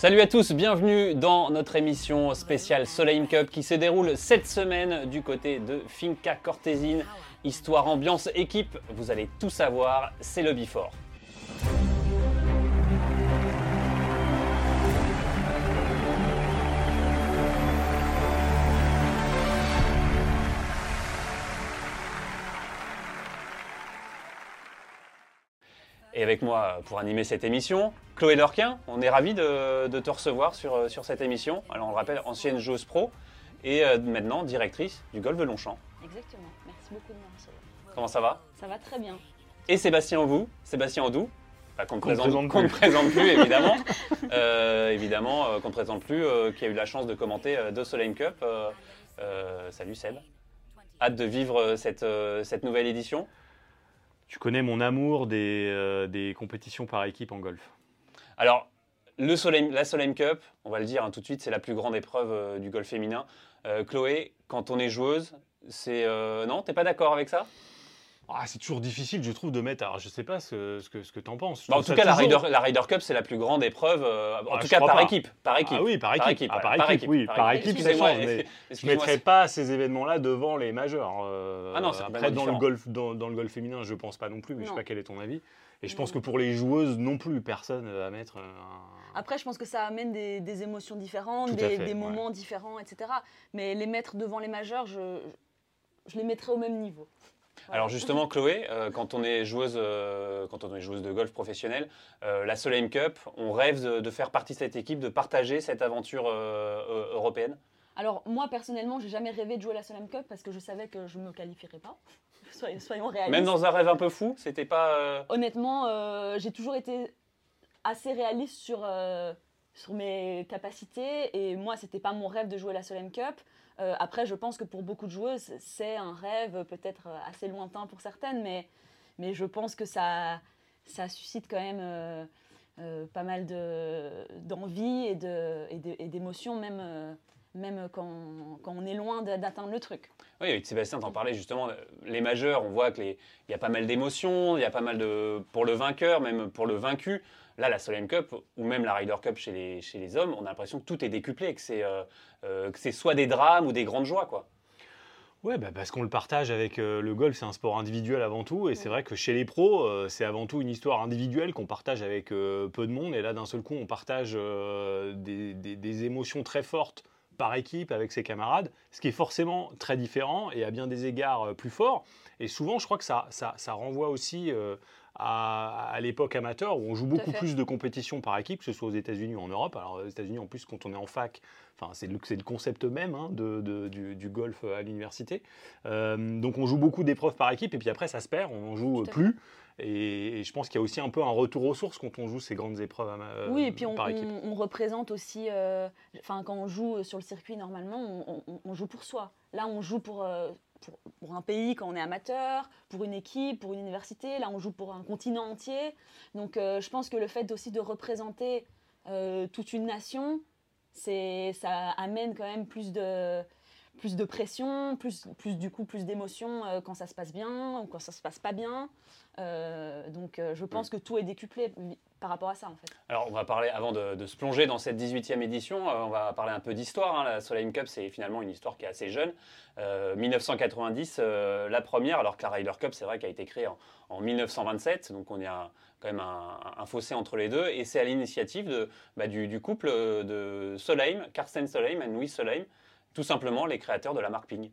Salut à tous, bienvenue dans notre émission spéciale Soleil Cup qui se déroule cette semaine du côté de Finca Cortésine. Histoire, ambiance, équipe, vous allez tout savoir, c'est le Before. Et avec moi pour animer cette émission, Chloé Lorquin. On est ravis de, te recevoir sur, euh, sur cette émission. Alors on le rappelle, ancienne joueuse pro et euh, maintenant directrice du golf de Longchamp. Exactement. Merci beaucoup de me recevoir. Comment ça va? Ça va très bien. Et Sébastien Aubou, Sébastien Audou, bah, qu'on ne présente, présente, plus évidemment, euh, évidemment qu'on ne présente plus, qui a eu la chance de commenter deux Soleil Cup. salut Seb. Hâte de vivre cette, cette nouvelle édition. Tu connais mon amour des, euh, des compétitions par équipe en golf. Alors, la Solheim Cup, on va le dire hein, tout de suite, c'est la plus grande épreuve euh, du golf féminin. Euh, Chloé, quand on est joueuse, c'est non, t'es pas d'accord avec ça? Ah, c'est toujours difficile, je trouve, de mettre. Alors, je sais pas ce, ce que, ce que tu en penses. Bah, en tout cas, la Ryder, la Ryder, Cup, c'est la plus grande épreuve, en ah, tout cas par équipe, par équipe. Ah oui, par équipe. Par équipe, oui. Par, équipe, mais je ne mettrais pas ces événements-là devant les majeurs. Euh, ah non, c'est Après, dans le, golf, dans, dans, le golf féminin, je pense pas non plus, mais je sais pas quel est ton avis. Et je pense que pour les joueuses non plus, personne à mettre. Après, je pense que ça amène des, des émotions différentes, des, des, moments différents, etc. Mais les mettre devant les majeurs, je, je les mettrais au même niveau. Alors justement, Chloé, euh, quand, on est joueuse, euh, quand on est joueuse de golf professionnelle, euh, la Solheim Cup, on rêve de, faire partie de cette équipe, de partager cette aventure européenne? Alors moi, personnellement, j'ai jamais rêvé de jouer la Solheim Cup parce que je savais que je ne me qualifierais pas. Soyons réalistes. Même dans un rêve un peu fou, c'était pas... Honnêtement, j'ai toujours été assez réaliste sur, sur mes capacités et moi, c'était pas mon rêve de jouer la Solheim Cup. Euh, après, je pense que pour beaucoup de joueuses, c'est un rêve peut-être assez lointain pour certaines, mais, mais je pense que ça, ça suscite quand même euh, euh, pas mal d'envie et d'émotions, de, même, même quand, quand, on est loin d'atteindre le truc. Oui, avec Sébastien, t'en parlais justement, les majeurs, on voit qu'il y a pas mal d'émotions, il y a pas mal de... pour le vainqueur, même pour le vaincu. Là, la Solheim Cup ou même la Ryder Cup chez les, chez les hommes, on a l'impression que tout est décuplé, que c'est euh, euh, soit des drames ou des grandes joies. quoi. Ouais, bah parce qu'on le partage avec euh, le golf, c'est un sport individuel avant tout, et c'est vrai que chez les pros, c'est avant tout une histoire individuelle qu'on partage avec peu de monde, et là d'un seul coup, on partage des, des, émotions très fortes par équipe avec ses camarades, ce qui est forcément très différent et à bien des égards plus fort. Et souvent, je crois que ça, ça, ça renvoie aussi à, l'époque amateur où on joue beaucoup plus de compétitions par équipe, que ce soit aux États-Unis ou en Europe. Alors aux États-Unis, en plus, quand on est en fac, enfin, c'est le, le, concept même hein, de, du, golf à l'université. Euh, donc on joue beaucoup d'épreuves par équipe et puis après ça se perd, on n'en joue plus. Et, je pense qu'il y a aussi un peu un retour aux sources quand on joue ces grandes épreuves euh, oui, et puis on, par équipe. On, représente aussi, euh, enfin quand on joue sur le circuit normalement, on, joue pour soi. Là, on joue pour, pour, un pays quand on est amateur, pour une équipe, pour une université. Là, on joue pour un continent entier. Donc, euh, je pense que le fait aussi de représenter euh, toute une nation, ça amène quand même plus de, plus de pression, plus, plus du coup plus d'émotions euh, quand ça se passe bien ou quand ça se passe pas bien. donc, je pense que tout est décuplé par rapport à ça en fait. Alors on va parler, avant de, se plonger dans cette 18e édition, euh, on va parler un peu d'histoire. Hein. La Soleil Cup c'est finalement une histoire qui est assez jeune. 1990 euh, euh, la première, alors que la Ryder Cup c'est vrai qu'elle a été créée en, 1927, donc on a quand même un, fossé entre les deux, et c'est à l'initiative bah, du, couple de Solheim, Carsten Solheim et Louis Solheim, tout simplement les créateurs de la marque Ping.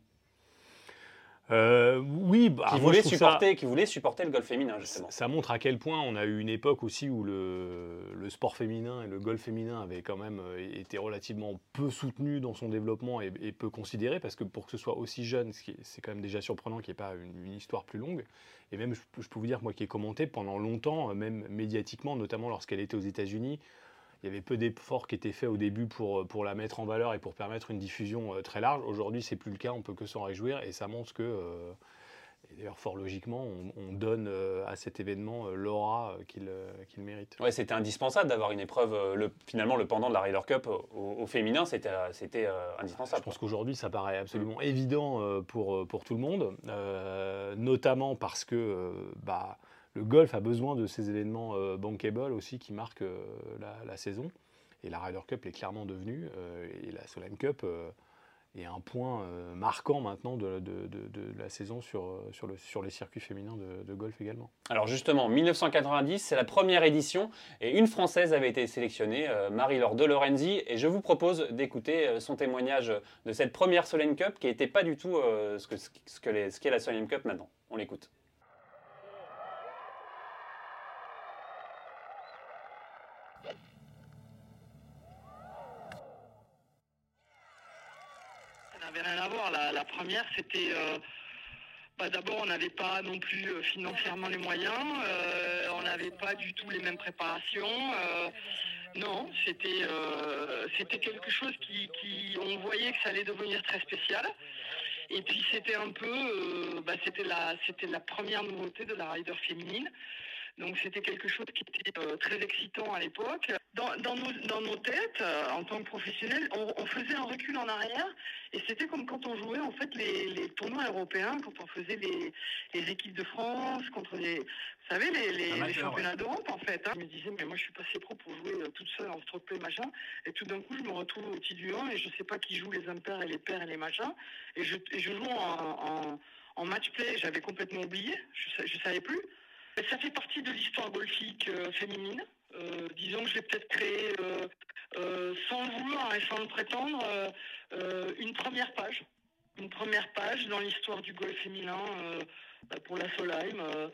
Euh, oui, bah, qui, voulait supporter, qui voulait supporter le golf féminin, justement. Ça, montre à quel point on a eu une époque aussi où le, le, sport féminin et le golf féminin avaient quand même euh, été relativement peu soutenus dans son développement et, peu considérés, parce que pour que ce soit aussi jeune, c'est quand même déjà surprenant qu'il n'y ait pas une, histoire plus longue. Et même, je, je peux vous dire, moi qui ai commenté pendant longtemps, euh, même médiatiquement, notamment lorsqu'elle était aux États-Unis, il y avait peu d'efforts qui étaient faits au début pour, pour la mettre en valeur et pour permettre une diffusion euh, très large. Aujourd'hui, c'est plus le cas, on peut que s'en réjouir et ça montre que, euh, d'ailleurs fort logiquement, on, donne euh, à cet événement l'aura qu'il mérite. Ouais, c'était indispensable d'avoir une épreuve, le, finalement le pendant de la Ryder Cup au, féminin, c'était indispensable. Je pense qu'aujourd'hui, ça paraît absolument évident pour, pour tout le monde, notamment parce que... Bah, le golf a besoin de ces événements euh, bankable aussi qui marquent euh, la, saison. Et la Ryder Cup est clairement devenue, et la Solheim Cup et un point euh, marquant maintenant de, la saison sur, euh, sur, le, sur les circuits féminins de, golf également. Alors justement, 1990, c'est la première édition et une Française avait été sélectionnée, euh, Marie-Laure de Lorenzi, et je vous propose d'écouter son témoignage de cette première Solheim Cup qui n'était pas du tout ce qu'est que la Solheim Cup maintenant. On l'écoute. La, c'était. Euh, bah, d'abord, on n'avait pas non plus euh, financièrement les moyens, euh, on n'avait pas du tout les mêmes préparations. non, c'était c'était quelque chose qui, On voyait que ça allait devenir très spécial. Et puis c'était un peu, bah, c'était la, c'était la première nouveauté de la rider féminine. Donc c'était quelque chose qui était très excitant à l'époque dans, nos, têtes, euh, en tant que professionnels, on, faisait un recul en arrière et c'était comme quand on jouait en fait les, tournois européens, quand on faisait les, équipes de France contre les, vous savez, les, championnats d'Europe en fait. Hein. Je me disais mais moi je suis pas assez pro pour jouer euh, toute seule en stroke play machin et tout d'un coup je me retrouve au petit du 1 et je sais pas qui joue les impairs et les pairs et les machins et je, joue en, match play, j'avais complètement oublié, je, ne savais plus. Ça fait partie de l'histoire golfique euh, féminine. Euh, disons que j'ai peut-être créé, euh, euh, sans le vouloir et sans le prétendre, une première page. Une première page dans l'histoire du golf féminin bah, pour la Solheim.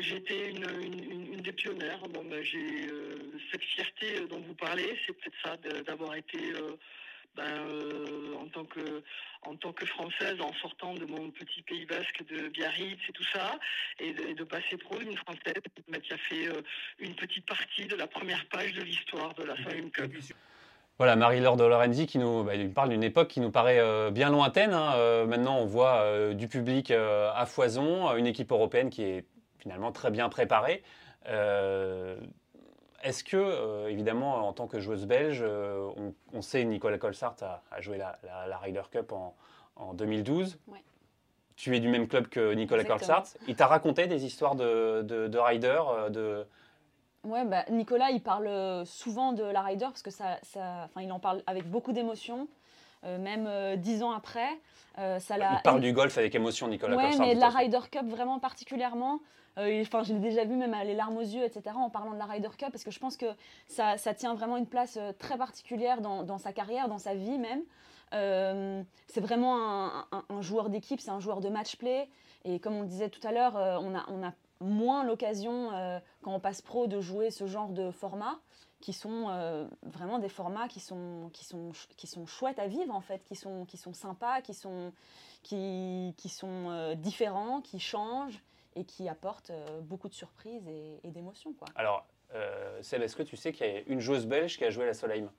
J'étais une, des pionnières. Bon, bah, j'ai cette fierté dont vous parlez, c'est peut-être ça d'avoir été ben, euh, en, tant que, en tant que Française, en sortant de mon petit Pays Basque de Biarritz et tout ça, et de, passer pro, une Française qui a fait euh, une petite partie de la première page de l'histoire de la Solheim Cup. Voilà, Marie-Laure de Lorenzi qui nous, bah, parle d'une époque qui nous paraît euh, bien lointaine. Hein. maintenant, on voit du public à foison, une équipe européenne qui est finalement très bien préparée. Est-ce que, euh, évidemment, en tant que joueuse belge, euh, on, sait Nicolas Colsart a, joué la, Ryder Cup en, 2012. Tu es du même club que Nicolas Colsart. Il t'a raconté des histoires de, de, Ryder euh, de... Ouais, bah, Nicolas, il parle souvent de la Ryder parce que ça, ça, il en parle avec beaucoup d'émotion. même dix ans après. ça il parle du golf avec émotion, Nicolas ouais, mais de la Ryder Cup vraiment particulièrement. Euh, enfin, je l'ai déjà vu même les larmes aux yeux, etc. en parlant de la Ryder Cup, parce que je pense que ça, tient vraiment une place euh, très particulière dans, sa carrière, dans sa vie même. Euh, c'est vraiment un, joueur d'équipe, c'est un joueur de match play. Et comme on le disait tout à l'heure, on, a, moins l'occasion, quand on passe pro, de jouer ce genre de format qui sont vraiment des formats qui sont, chouettes à vivre en fait, qui sont, sympas, qui sont différents, qui changent et qui apporte euh, beaucoup de surprises et, d'émotions. Alors, euh, Seb, est-ce que tu sais qu'il y a une joueuse belge qui a joué à la Solheim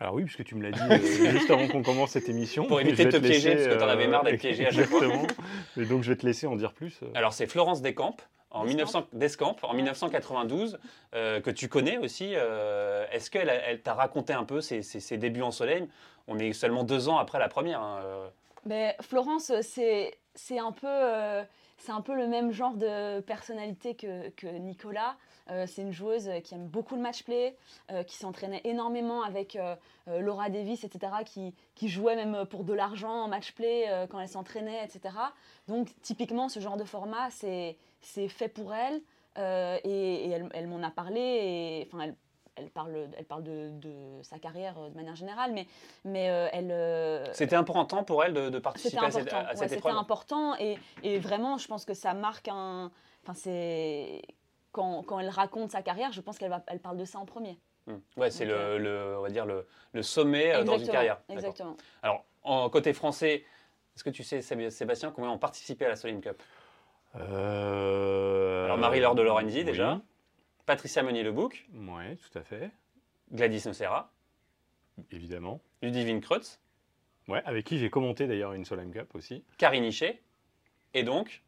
alors oui, puisque tu me l'as dit euh, juste avant qu'on commence cette émission. Pour éviter de te, piéger, parce que tu en avais marre d'être piégé à chaque fois. Et donc je vais te laisser en dire plus. Alors c'est Florence Descamps, en, 1900, Descamps, en 1992, que tu connais aussi. Est-ce qu'elle elle, t'a raconté un peu ses, ses, débuts en Solheim On est seulement deux ans après la première. Hein, Mais Florence, c'est un peu c'est un peu le même genre de personnalité que, Nicolas. Euh, c'est une joueuse qui aime beaucoup le match play, euh, qui s'entraînait énormément avec euh, Laura Davis, etc., qui, qui, jouait même pour de l'argent en match play quand elle s'entraînait, etc. Donc typiquement, ce genre de format, c'est fait pour elle. et, elle, m'en a parlé. Elle parle, elle parle de, sa carrière euh, de manière générale, mais, mais euh, elle. Euh, c'était important pour elle de, participer à cette, à cette C'était important et, et, vraiment, je pense que ça marque un. Enfin, c'est quand, quand, elle raconte sa carrière, je pense qu'elle va, elle parle de ça en premier. Hmm. Ouais, c'est le, le, on va dire le, le sommet dans une carrière. Exactement. Alors, en côté français, est-ce que tu sais, Sébastien, combien ont participé à la Solim Cup? Alors, Marie-Laure de Lorenzi, déjà. Patricia Meunier-Lebouc. Oui, tout à fait. Gladys Nocera. Évidemment. Ludivine Kreutz. Ouais, avec qui j'ai commenté d'ailleurs une Solheim Cup aussi. Karine Hichet. Et donc,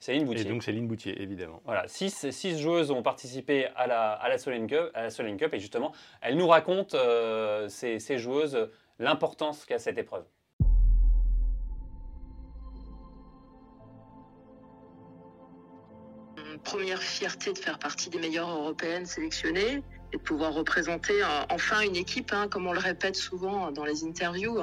Céline Boutier. Et donc Céline Boutier, évidemment. Voilà, six, six joueuses ont participé à la, à la, Solheim, Cup, à la Cup. Et justement, elles nous racontent, euh, ces, ces joueuses, l'importance qu'a cette épreuve. Première fierté de faire partie des meilleures européennes sélectionnées. et de pouvoir représenter enfin une équipe, hein, comme on le répète souvent dans les interviews.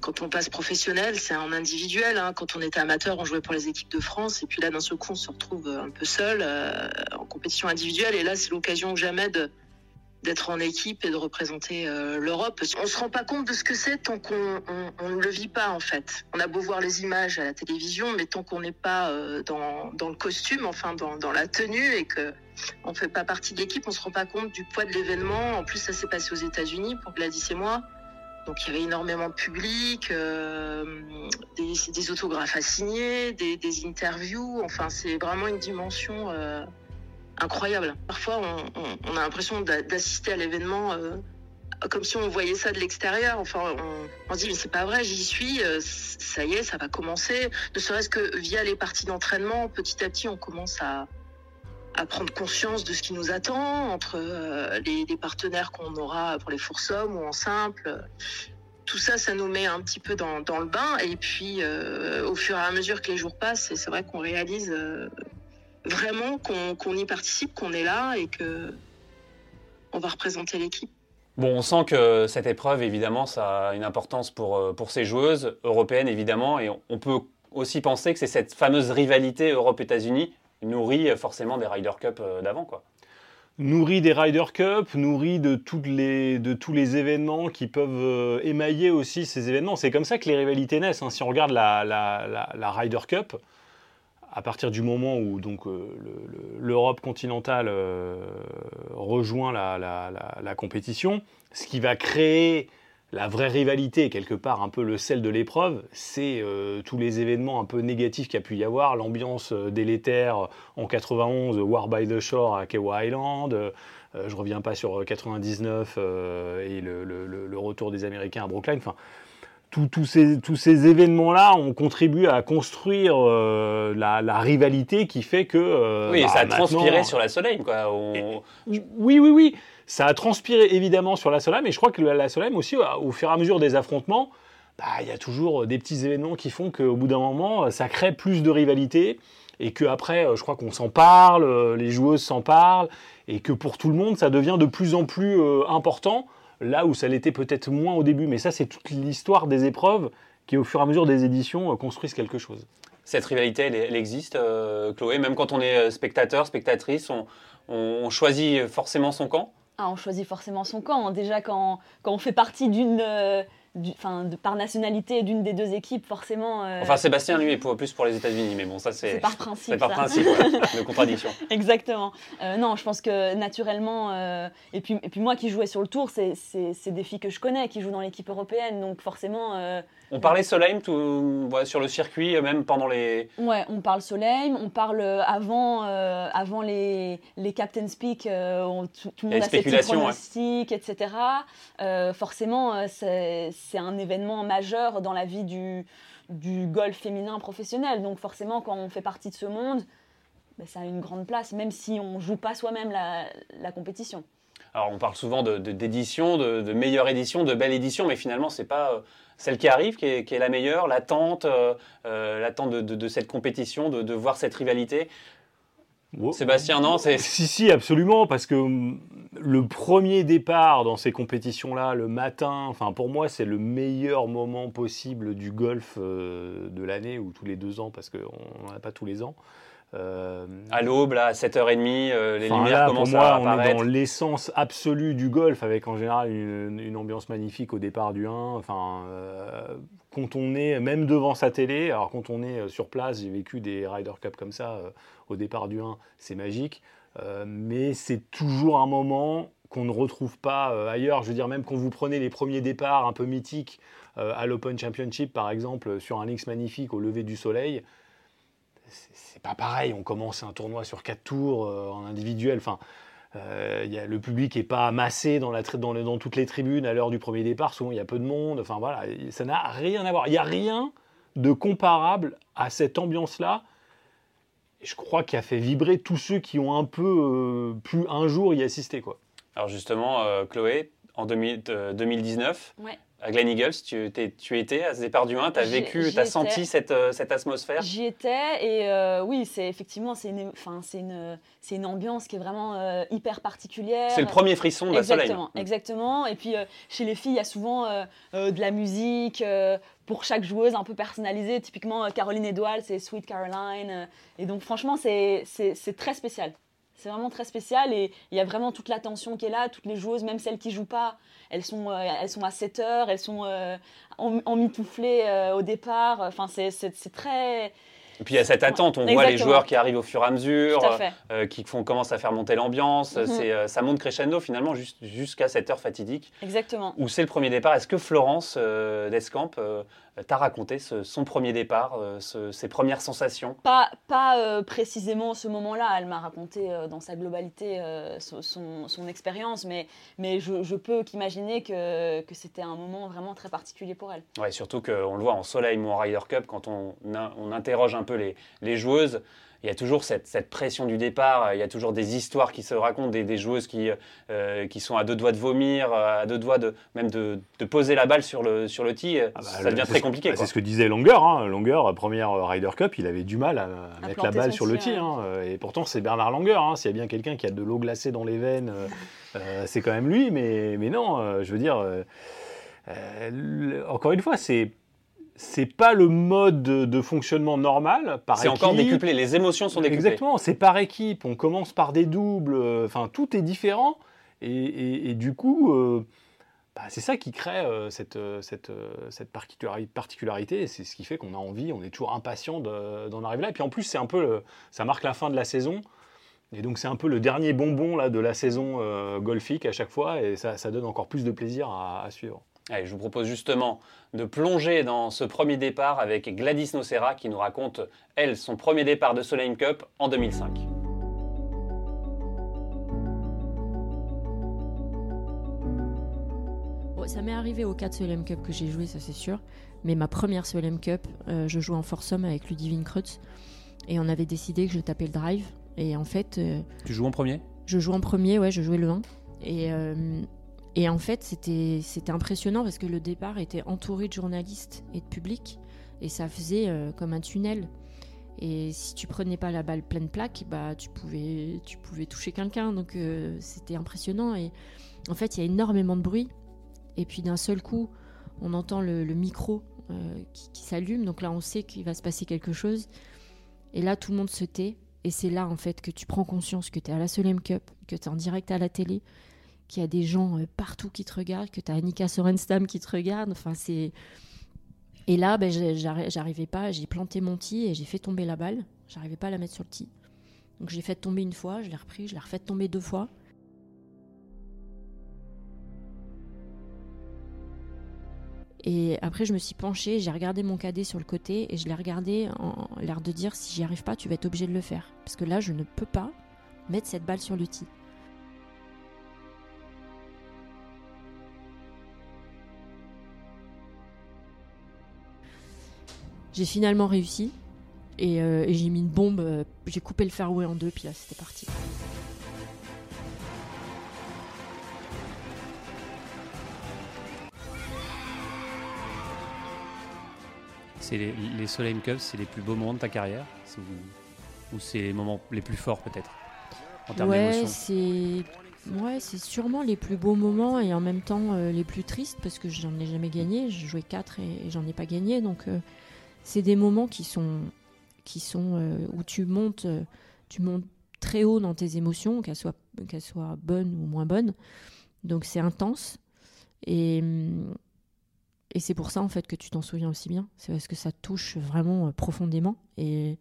Quand on passe professionnel, c'est en individuel. Hein. Quand on était amateur, on jouait pour les équipes de France. Et puis là, d'un seul coup, on se retrouve un peu seul en compétition individuelle. Et là, c'est l'occasion jamais de, d'être en équipe et de représenter euh, l'Europe. On se rend pas compte de ce que c'est tant qu'on on, ne le vit pas en fait. On a beau voir les images à la télévision, mais tant qu'on n'est pas euh, dans, dans, le costume, enfin dans, dans, la tenue et que on fait pas partie de l'équipe, on se rend pas compte du poids de l'événement. En plus, ça s'est passé aux États-Unis pour Gladys et moi. Donc il y avait énormément de public, euh, des, des, autographes à signer, des, des interviews. Enfin, c'est vraiment une dimension incroyable. Parfois, on, a l'impression d'assister à l'événement euh, comme si on voyait ça de l'extérieur. Enfin, on, se dit, mais c'est pas vrai, j'y suis, euh, ça y est, ça va commencer. Ne serait-ce que via les parties d'entraînement, petit à petit, on commence à, prendre conscience de ce qui nous attend entre euh, les, partenaires qu'on aura pour les foursomes ou en simple. Tout ça, ça nous met un petit peu dans, le bain. Et puis, au fur et à mesure que les jours passent, c'est vrai qu'on réalise vraiment qu'on y participe, qu'on est là et que on va représenter l'équipe. Bon, on sent que cette épreuve, évidemment, ça a une importance pour, euh, pour ces joueuses européennes, évidemment, et on peut aussi penser que c'est cette fameuse rivalité Europe-États-Unis nourrie forcément des Ryder Cup euh, d'avant, quoi. Nourrie des Ryder Cup, nourrie de, toutes les, de tous les événements qui peuvent euh, émailler aussi ces événements. C'est comme ça que les rivalités naissent. Hein. Si on regarde la, la, la, la Ryder Cup, à partir du moment où euh, l'Europe continentale euh, rejoint la, compétition, ce qui va créer la vraie rivalité, quelque part un peu le sel de l'épreuve, c'est euh, tous les événements un peu négatifs qu'il y a pu y avoir, l'ambiance délétère en 91, War by the Shore à Kewa Island, je reviens pas sur 99 et le, retour des Américains à Brookline, enfin tous ces, tous ces événements-là ont contribué à construire euh, la, rivalité qui fait que. Euh, oui, ça a bah, transpiré sur la Soleil, quoi. Oui, oui, oui. Ça a transpiré évidemment sur la Soleil, mais je crois que la Soleil aussi, au fur et à mesure des affrontements, bah, il y a toujours des petits événements qui font qu'au bout d'un moment, ça crée plus de rivalité et qu'après, je crois qu'on s'en parle, les joueuses s'en parlent, et que pour tout le monde, ça devient de plus en plus euh, important là où ça l'était peut-être moins au début. Mais ça, c'est toute l'histoire des épreuves qui, au fur et à mesure des éditions, euh, construisent quelque chose. Cette rivalité, elle, existe, euh, Chloé Même quand on est euh, spectateur, spectatrice, on, choisit forcément son camp ah, On choisit forcément son camp. Déjà, quand, quand on fait partie d'une de, par nationalité d'une des deux équipes, forcément. Euh, enfin, Sébastien, lui, est pour, plus pour les États-Unis, mais bon, ça, c'est. C'est par principe. C'est par principe, de contradiction. Exactement. Euh, non, je pense que naturellement, euh, et, puis, et puis moi qui jouais sur le tour, c'est des filles que je connais, qui jouent dans l'équipe européenne, donc forcément. On parlait Solheim tout, sur le circuit, même pendant les. Ouais, on parle Solheim, on parle avant, avant les, les Captain Speak, tout, le monde a ses pronostics, etc. forcément, c'est un événement majeur dans la vie du, du golf féminin professionnel. Donc forcément, quand on fait partie de ce monde, ben, ça a une grande place, même si on ne joue pas soi-même la, compétition. Alors on parle souvent d'édition, de, de, meilleure édition, de belle édition, mais finalement c'est pas euh, celle qui arrive qui est, la meilleure, l'attente, euh, euh, l'attente de, cette compétition, de, voir cette rivalité. Sébastien, non Si, si, absolument, parce que hum, le premier départ dans ces compétitions-là, le matin, enfin pour moi, c'est le meilleur moment possible du golf euh, de l'année, ou tous les deux ans, parce qu'on n'en a pas tous les ans. Euh, à l'aube, là, à 7h30, euh, les lumières commencent pour moi, à apparaître. On est dans l'essence absolue du golf, avec en général une, ambiance magnifique au départ du 1. Enfin, quand on est même devant sa télé, alors quand on est sur place, j'ai vécu des Ryder Cup comme ça au départ du 1, c'est magique. Euh, mais c'est toujours un moment qu'on ne retrouve pas euh, ailleurs. Je veux dire, même quand vous prenez les premiers départs un peu mythiques euh, à l'Open Championship, par exemple, sur un links magnifique au lever du soleil, c'est pas pareil. On commence un tournoi sur quatre tours en individuel. Enfin, y a, le public n'est pas amassé dans, la, dans, dans, toutes les tribunes à l'heure du premier départ. Souvent, il y a peu de monde. Enfin, voilà, ça n'a rien à voir. Il n'y a rien de comparable à cette ambiance-là je crois qu'il a fait vibrer tous ceux qui ont un peu euh, pu un jour y assister. Quoi. Alors justement, euh, Chloé, en 2019, à Glen Eagles. Tu, tu étais à ce départ du 1, tu as vécu, tu as senti cette, euh, cette atmosphère? J'y étais et euh, oui, c'est effectivement c'est une, enfin une, ambiance qui est vraiment euh, hyper particulière. C'est le premier frisson de la Soleil. Exactement, exactement. Et puis euh, chez les filles, il y a souvent de la musique pour chaque joueuse un peu personnalisée. Typiquement, Caroline Edouard, c'est Sweet Caroline. et donc, franchement, c'est très spécial. C'est vraiment très spécial et il y a vraiment toute l'attention qui est là. Toutes les joueuses, même celles qui jouent pas, elles sont, euh, à 7 heures, elles sont euh, en, euh, au départ. Enfin, c'est très. Et puis il y a cette attente, on voit les joueurs qui arrivent au fur et à mesure, à euh, qui font, commencent à faire monter l'ambiance. Euh, ça monte crescendo finalement jus- jusqu'à cette heure fatidique Exactement. où c'est le premier départ. Est-ce que Florence euh, Descamps euh, t'a raconté ce- son premier départ, ce- ses premières sensations? Pas, pas précisément ce moment-là, elle m'a raconté dans sa globalité son, son- son expérience, mais, mais je, je peux qu'imaginer que, que c'était un moment vraiment très particulier pour elle. Ouais, surtout qu'on le voit en Soleil ou en Ryder Cup, quand on, on interroge un peu les, les joueuses, il y a toujours cette, cette pression du départ, il y a toujours des histoires qui se racontent, des, des joueuses qui, euh, qui sont à deux doigts de vomir, à deux doigts de, même de, de poser la balle sur le, sur le tee. Ah bah, ça devient très compliqué. bah. C'est ce que disait Longer. Hein. Longer, première euh, Ryder Cup, il avait du mal à, à mettre la balle sur le tir, tee. hein. Et pourtant, c'est Bernard Langer. Hein. S'il y a bien quelqu'un qui a de l'eau glacée dans les veines, euh, euh, c'est quand même lui. Mais, mais non, euh, je veux dire, euh, euh, encore une fois, c'est. C'est pas le mode de, fonctionnement normal. C'est encore décuplé, les émotions sont décuplées. Exactement, c'est par équipe, on commence par des doubles, euh, enfin tout est différent. Et, et- et du coup, euh, bah, c'est ça qui crée euh, cette, cette, cette particulari- particularité. et C'est ce qui fait qu'on a envie, on est toujours impatient de- d'en arriver là. Et puis en plus, c'est un peu, le- ça marque la fin de la saison. Et donc c'est un peu le dernier bonbon là, de la saison golfique à chaque fois. Et ça, ça donne encore plus de plaisir à, à suivre. Allez, je vous propose justement de plonger dans ce premier départ avec Gladys Nocera qui nous raconte, elle, son premier départ de Solheim Cup en 2005. Bon, ça m'est arrivé aux 4 Solheim Cup que j'ai joué, ça c'est sûr. Mais ma première Solheim Cup, euh, je jouais en foursome avec Ludivine Kreutz. Et on avait décidé que je tapais le drive. Et en fait, euh, Tu joues en premier? je jouais en premier, ouais, je jouais le 1. Et, euh, et en fait, c'était impressionnant parce que le départ était entouré de journalistes et de public. Et ça faisait euh, comme un tunnel. Et si tu prenais pas la balle pleine plaque, bah, tu, pouvais, tu pouvais toucher quelqu'un. Donc euh, c'était impressionnant. Et en fait, il y a énormément de bruit. Et puis d'un seul coup, on entend le, micro euh, qui, s'allume. Donc là, on sait qu'il va se passer quelque chose. Et là, tout le monde se tait. Et c'est là, en fait, que tu prends conscience que tu es à la Solheim Cup, que tu es en direct à la télé, qu'il y a des gens euh, partout qui te regardent, que tu as Annika Sorenstam qui te regarde. Enfin, c'est. Et là, ben, j'ai- j'arri- j'arrivais pas, j'ai planté mon tee et j'ai fait tomber la balle. J'arrivais pas à la mettre sur le tee. Donc je l'ai fait tomber une fois, je l'ai repris, je l'ai refait tomber deux fois. Et après, je me suis penchée, j'ai regardé mon cadet sur le côté et je l'ai regardé en l'air de dire si j'y arrive pas, tu vas être obligé de le faire. Parce que là, je ne peux pas mettre cette balle sur le tee. J'ai finalement réussi et, euh, et j'ai mis une bombe, euh, j'ai coupé le fairway en deux, puis là c'était parti. C'est les, les Solheim Cups, c'est les plus beaux moments de ta carrière? Ou, c'est les moments les plus forts peut-être? En termes Ouais, d'émotion c'est ouais, c'est sûrement les plus beaux moments et en même temps euh, les plus tristes parce que j'en ai jamais gagné. J'ai joué 4 et, et j'en ai pas gagné. Donc euh, c'est des moments qui sont qui sont euh, où tu montes euh, tu montes très haut dans tes émotions, qu'elles soient qu'elles soient bonnes ou moins bonnes. Donc c'est intense et et c'est pour ça en fait que tu t'en souviens aussi bien. C'est parce que ça touche vraiment euh, profondément et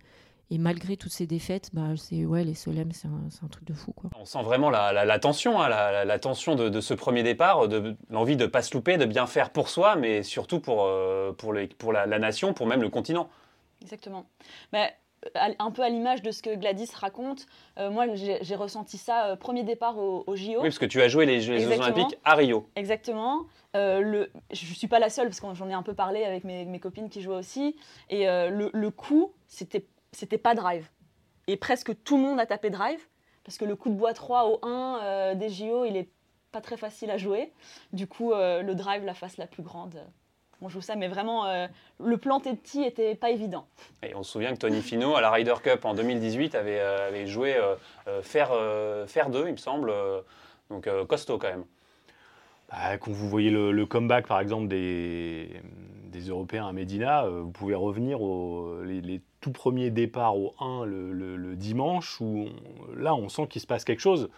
et malgré toutes ces défaites, bah, c'est ouais, les Solem, c'est un, truc de fou quoi. On sent vraiment la, la- la tension, hein, la, la- la tension de, de ce premier départ, de l'envie de ne pas se louper, de bien faire pour soi, mais surtout pour, euh, pour, les- pour la, la nation, pour même le continent. Exactement. Mais euh, un peu à l'image de ce que Gladys raconte, euh, moi j'ai ressenti ça euh, premier départ au, au JO. Oui, parce que tu as joué les Jeux les Jeux Exactement. Olympiques à Rio. Exactement. Euh, le, je ne suis pas la seule parce que j'en ai un peu parlé avec mes, mes copines qui jouaient aussi. Et euh, le, le coup, c'était c'était pas drive. Et presque tout le monde a tapé drive parce que le coup de bois 3 au 1 euh, des JO, il est pas très facile à jouer. Du coup, euh, le drive, la face la plus grande, euh, on joue ça. Mais vraiment, euh, le planter petit était pas évident. Et on se souvient que Tony Fino, à la Ryder Cup en 2018, avait, euh, avait joué euh, euh, faire, euh, faire 2, il me semble. euh, donc euh, costaud quand même. Bah, quand vous voyez le, le comeback, par exemple, des, des Européens à Medina, euh, vous pouvez revenir aux les, les tout premiers départs au 1 le, le- le dimanche, où on- là, on sent qu'il se passe quelque chose.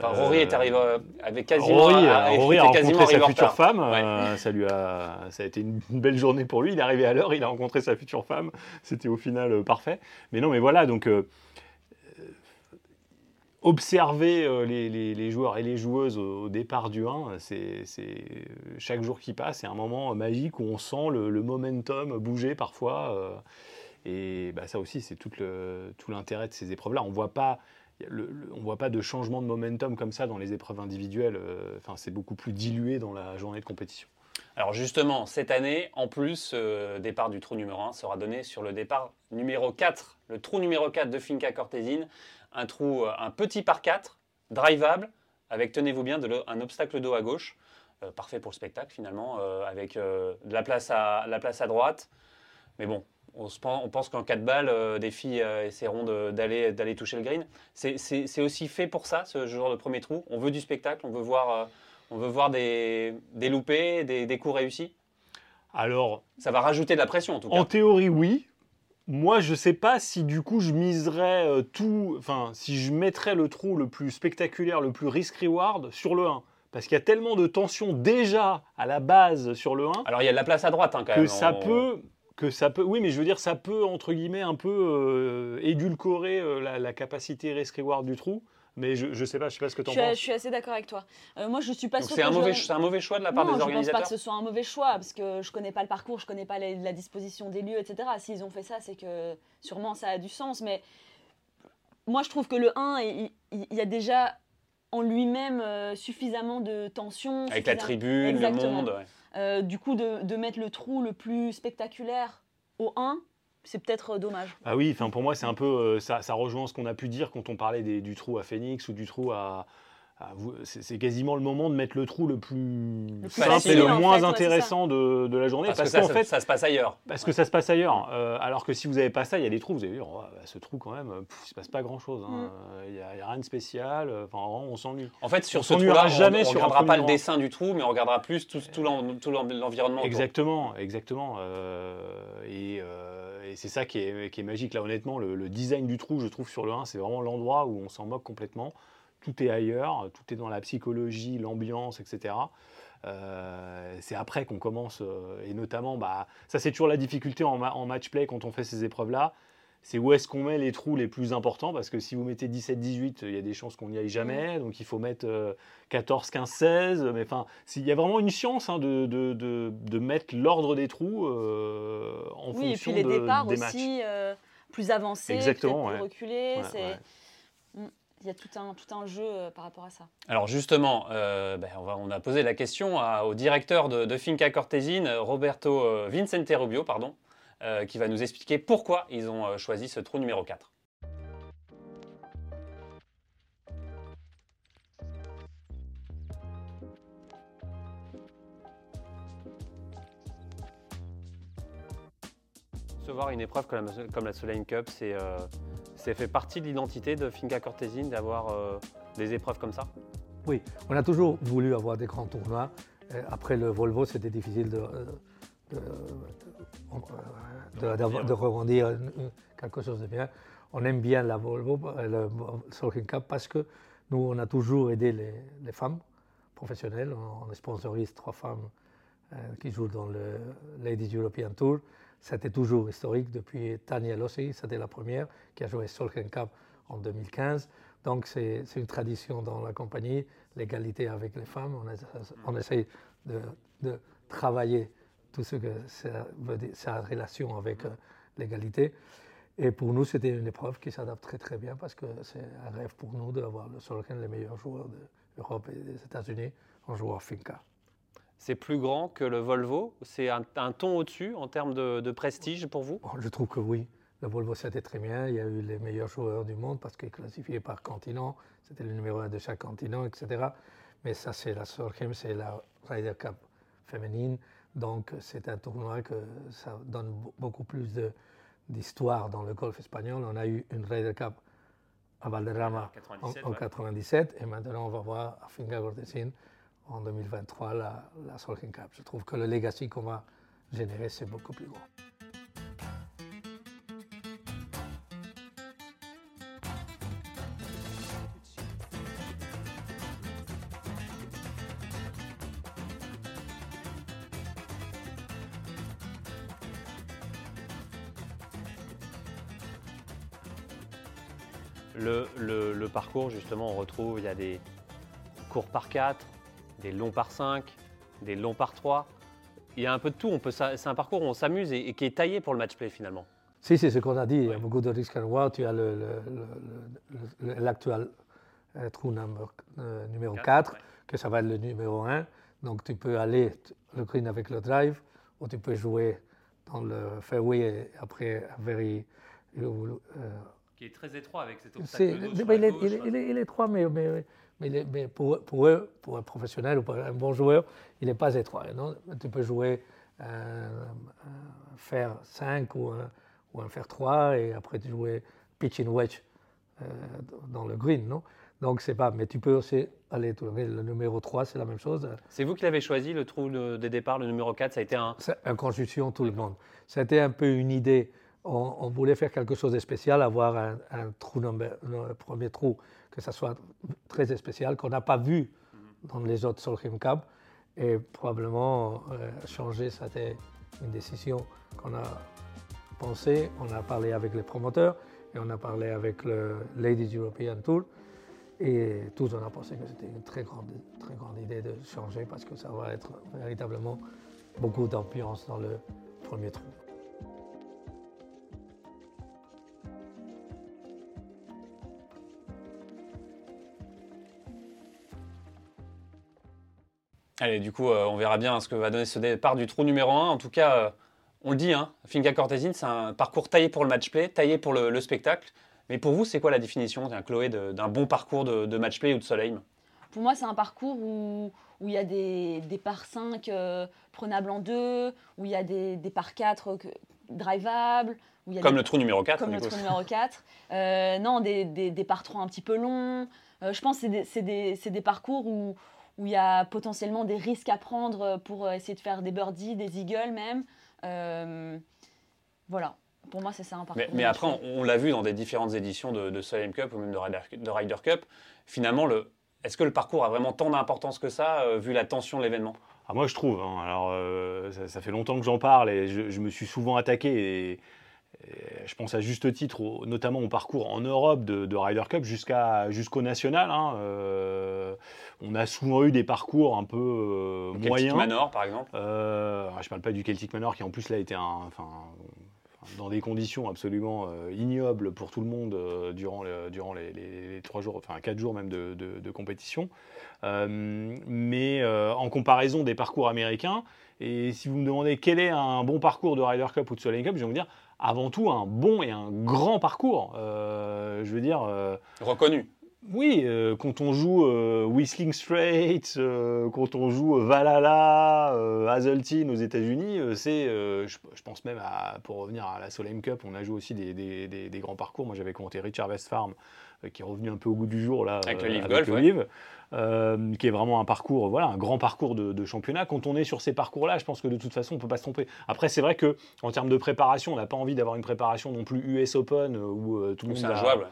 Enfin, Rory est arrivé euh, avec quasiment, Rory, euh, Rory a rencontré sa future femme. Ouais. euh, ça, lui a, ça a été une, belle journée pour lui. Il est arrivé à l'heure, il a rencontré sa future femme. C'était au final parfait. Mais non, mais voilà, donc euh, observer euh, les, les- les joueurs et les joueuses au, au départ du 1, c'est c'est- chaque jour qui passe, c'est un moment magique où on sent le, le momentum bouger parfois. Euh, et bah, ça aussi, c'est tout l'intérêt de ces épreuves-là. On ne voit pas de changement de momentum comme ça dans les épreuves individuelles. euh, Enfin, c'est beaucoup plus dilué dans la journée de compétition. Alors justement, cette année, en plus, le départ du trou numéro 1 sera donné sur le départ numéro 4, le trou numéro 4 de Finca Cortésine, un trou, euh, un petit par 4, drivable, avec, tenez-vous bien, un obstacle d'eau à gauche, euh, parfait pour le spectacle finalement, euh, avec euh, de la place, à, la place à droite. Mais bon, on, se pen- on pense qu'en 4 balles, euh, des filles euh, essaieront d'aller d'aller toucher le green. C'est- aussi fait pour ça, ce genre de premier trou. On veut du spectacle, on veut voir... euh, on veut voir des, des loupés, des, des coups réussis. Alors, Ça va rajouter de la pression en tout cas. en théorie, oui. Moi, je ne sais pas si du coup je miserais euh, tout, enfin, si je mettrais le trou le plus spectaculaire, le plus risk-reward sur le 1. Parce qu'il y a tellement de tension déjà à la base sur le 1 Alors il y a de la place à droite hein, quand que même. ça On- peut que ça peut oui mais je veux dire ça peut entre guillemets un peu euh, édulcorer euh, la, la capacité risk reward du trou mais je, je sais pas je sais pas ce que tu en suis, je penses suis assez d'accord avec toi. Euh, moi, je suis pas c'est un, mauvais, un choix de la part non, des je pense pas organisateurs. que ce soit un mauvais choix parce que je connais pas le parcours, je connais pas la, la disposition des lieux, etc. S'ils ont fait ça, c'est que sûrement ça a du sens. Mais moi, je trouve que le 1, il, il- il y a déjà en lui-même euh, suffisamment de tension. Avec la tribune, Exactement. le monde. ouais. Euh, du coup, de, mettre le trou le plus spectaculaire au 1, c'est peut-être euh, dommage. Ah oui, pour moi c'est un peu euh, ça, rejoint ce qu'on a pu dire quand on parlait du trou à Phoenix ou du trou à, c'est c'est quasiment le moment de mettre le trou le plus, plus simple facile, et le en moins fait, ouais, c'est intéressant de, de la journée Parce, parce, que ça, fait ça se passe ailleurs. parce que ça se passe ailleurs. Euh, alors que si vous n'avez pas ça, il y a des trous, vous allez dire, Oh, bah, ce trou quand même, pff, il se passe pas grand chose. Mm. Il n'y a, il y a rien de spécial. euh, Enfin, vraiment, on s'ennuie. En fait, sur On ce trou-là, jamais on ne regardera trou pas le dessin du trou, mais on regardera plus tout, tout l'en- tout l'en- l'environnement. autour. Exactement, exactement. euh, et euh, et c'est ça qui est, qui est magique. Là, honnêtement, le, le design du trou, je trouve, sur le 1, c'est vraiment l'endroit où on s'en moque complètement. Tout est ailleurs, tout est dans la psychologie, l'ambiance, etc. Euh, c'est après qu'on commence, euh, et notamment, bah, ça c'est toujours la difficulté en, ma- en match play quand on fait ces épreuves-là, c'est où est-ce qu'on met les trous les plus importants, parce que si vous mettez 17-18, il y a des chances qu'on n'y aille jamais, donc il faut mettre euh, 14, 15, 16, mais enfin, s'il y a vraiment une science hein, de, de, de- de mettre l'ordre des trous euh, en Oui, et fonction puis les de- départs des matchs. aussi euh, plus avancés, Exactement, plus ouais. reculés. Ouais. Il y a tout un, tout un jeu euh, par rapport à ça. Alors justement, euh, ben, on, va- on a posé la question à- au directeur de, de Finca Cortésine, Roberto euh, Vincente Rubio, pardon, euh, qui va nous expliquer pourquoi ils ont euh, choisi ce trou numéro 4. Recevoir une épreuve comme la, comme la Solheim Cup, c'est euh, c'est fait partie de l'identité de Finca Cortésine d'avoir euh, des épreuves comme ça? Oui, on a toujours voulu avoir des grands tournois. Euh, Après le Volvo, c'était difficile de, euh, de, quelque chose de bien. On aime bien la Volvo, le Solheim Cup, parce que nous, on a toujours aidé les, femmes professionnelles. On, on sponsorise trois femmes qui jouent dans le Ladies European Tour. C'était toujours historique depuis Tania Lossi, c'était la première qui a joué Solheim Cup en 2015. Donc c'est une tradition dans la compagnie, l'égalité avec les femmes. On, essa- on essaie de, travailler tout ce que ça veut dire, sa relation avec euh, l'égalité. Et pour nous, c'était une épreuve qui s'adapte très très bien parce que c'est un rêve pour nous d'avoir le Solheim, les meilleurs joueurs d'Europe et des États-Unis en jouant Finca. C'est plus grand que le Volvo C'est un, un ton au-dessus en termes de, de prestige pour vous? Bon, je trouve que oui. Le Volvo, c'était très bien. Il y a eu les meilleurs joueurs du monde parce qu'ils classifiaient par continent. C'était le numéro un de chaque continent, etc. mais ça c'est la Solheim, c'est la Ryder Cup féminine. Donc c'est un tournoi que ça donne beaucoup plus d'histoire dans le golf espagnol. On a eu une Ryder Cup à Valderrama en 1997 et maintenant on va voir à Finca Cortesín en 2023 la, la Solheim Cup. Je trouve que le legacy qu'on va générer c'est beaucoup plus grand. Le, parcours, justement, on retrouve, il y a des courts par 4, des longs par 5, des longs par 3. Il y a un peu de tout. C'est un parcours où on s'amuse et, qui est taillé pour le match play finalement. Si, c'est ce qu'on a dit. Il y a beaucoup de risques à voir. Tu as l'actuel euh, trou euh, numéro 4, que ça va être le numéro 1. Donc tu peux aller le green avec le drive, ou tu peux jouer dans le fairway et après very, euh, qui est très étroit avec cet obstacle. De il, est, il, est, il, est, étroit, mais, mais, mais, pour, pour, eux, pour un professionnel ou pour un bon joueur, il n'est pas étroit. Non? Tu peux jouer un, fer 5 ou un, ou un fer 3 et après tu jouer pitch in wedge euh, dans le green. Non? Donc c'est pas, mais tu peux aussi aller tourner le numéro 3, c'est la même chose. C'est vous qui l'avez choisi, le trou de, départ, le numéro 4, ça a été un... C'est une construction, tout le monde. C'était un peu une idée on, voulait faire quelque chose de spécial, avoir un, trou, un premier trou, que ça soit très spécial, qu'on n'a pas vu dans les autres Solheim Cup. Et probablement euh, changer, c'était une décision qu'on a pensé. On a parlé avec les promoteurs et on a parlé avec le Ladies European Tour. Et tous, on a pensé que c'était une très grande, très grande idée de changer parce que ça va être véritablement beaucoup d'ambiance dans le premier trou. Allez, du coup, euh, on verra bien ce que va donner ce départ du trou numéro 1. En tout cas, euh, on le dit, hein, Finca Cortesine, c'est un parcours taillé pour le match play, taillé pour le, spectacle. Mais pour vous, c'est quoi la définition, Chloé, d'un bon parcours de, match play ou de soleil? Pour moi, c'est un parcours où il y a des, des par 5 euh, prenables en deux, où il y a des, des par 4 drivables. comme le trou numéro 4. Comme le trou numéro 4. non, des, des, par 3 un petit peu longs. je pense que c'est des, parcours où, où il y a potentiellement des risques à prendre pour euh, essayer de faire des birdies, des eagles même. Euh, voilà, pour moi c'est ça un parcours. Mais, après, on, l'a vu dans des différentes éditions de, de Cup ou même de Ryder, Cup, finalement, le, est-ce que le parcours a vraiment tant d'importance que ça, euh, vu la tension de l'événement? Ah, Moi je trouve, hein. alors ça, fait longtemps que j'en parle et je, je, me suis souvent attaqué et je pense à juste titre, notamment au parcours en Europe de, Ryder Cup jusqu'au national. Hein, euh, on a souvent eu des parcours un peu euh, moyens. Celtic Manor, par exemple. Euh, je ne parle pas du Celtic Manor qui en plus là était un, enfin, dans des conditions absolument ignobles pour tout le monde durant, durant les, trois jours, enfin quatre jours même de, de compétition. mais en comparaison des parcours américains, et si vous me demandez quel est un bon parcours de Ryder Cup ou de Soleil Cup, je vais vous dire avant tout un bon et un grand parcours. Euh, je veux dire. Euh, Reconnu. Oui, euh, quand on joue Whistling Straits, quand on joue Valhalla, Hazeltine aux États-Unis, c'est, je, pense même à, pour revenir à la Solheim Cup, on a joué aussi des, des grands parcours. Moi, j'avais compté Richard Westfarm, qui est revenu un peu au goût du jour là, avec le Live Golf, euh, qui est vraiment un parcours, voilà, un grand parcours de, championnat. Quand on est sur ces parcours-là, je pense que de toute façon, on peut pas se tromper. Après, c'est vrai que en termes de préparation, on n'a pas envie d'avoir une préparation non plus US Open euh, où euh, tout le monde. C'est injouable.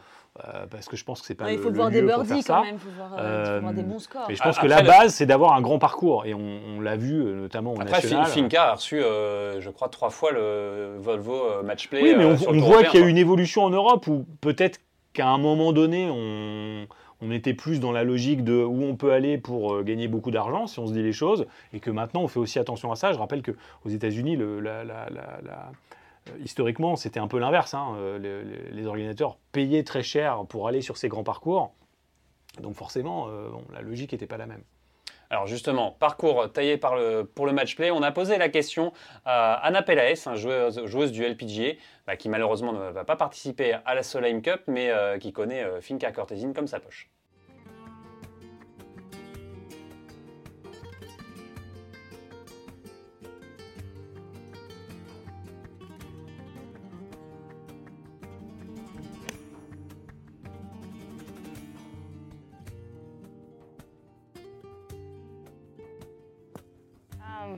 parce que je pense que c'est pas. il faut voir des birdies quand même, il faut voir, des bons scores. Mais je pense que la base, c'est d'avoir un grand parcours, et on, l'a vu notamment au Après, national. Finca a reçu, je crois, trois fois le Volvo Match Play. Oui, mais on, on voit qu'il y a une évolution en Europe où peut-être qu'à un moment donné, on, était plus dans la logique de où on peut aller pour euh, gagner beaucoup d'argent, si on se dit les choses, et que maintenant on fait aussi attention à ça. Je rappelle qu'aux États-Unis, historiquement, c'était un peu l'inverse. Hein. Euh, les, organisateurs payaient très cher pour aller sur ces grands parcours. Donc forcément, euh, la logique n'était pas la même. Alors justement, parcours taillé pour le match play, on a posé la question à Anna Pelaes, joueuse, du LPGA, bah, qui malheureusement ne va pas participer à la Solheim Cup, mais euh, qui connaît euh, Finca Cortesine comme sa poche.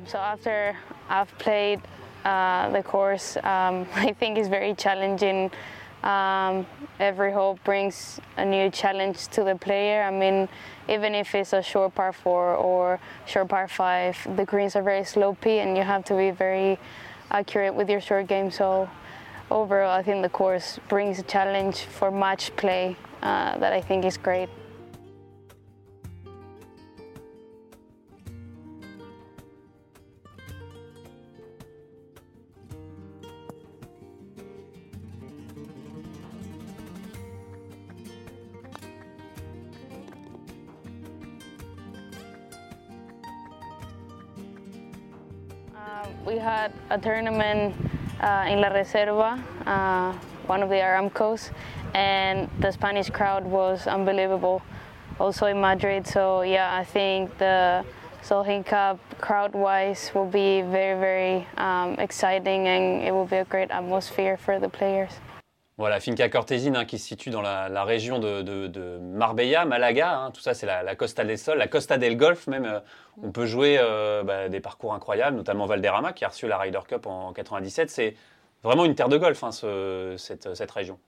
So after I've played uh, the course, um, I think it's very challenging. Um, every hole brings a new challenge to the player. I mean, even if it's a short par four or short par five, the greens are very slopey and you have to be very accurate with your short game. So overall, I think the course brings a challenge for match play uh, that I think is great. Had a tournament uh, in La Reserva, uh, one of the Aramcos, and the Spanish crowd was unbelievable. Also in Madrid, so yeah, I think the Solheim Cup crowd-wise will be very, very um, exciting, and it will be a great atmosphere for the players. Voilà, Finca Cortesine hein, qui se situe dans la, la région de, de- de Marbella, Malaga. hein, tout ça, c'est la, la Costa del Sol, la Costa del Golf même. euh, on peut jouer euh, bah, des parcours incroyables, notamment Valderrama qui a reçu la Ryder Cup en 97. C'est vraiment une terre de golf, hein, ce- cette, cette région.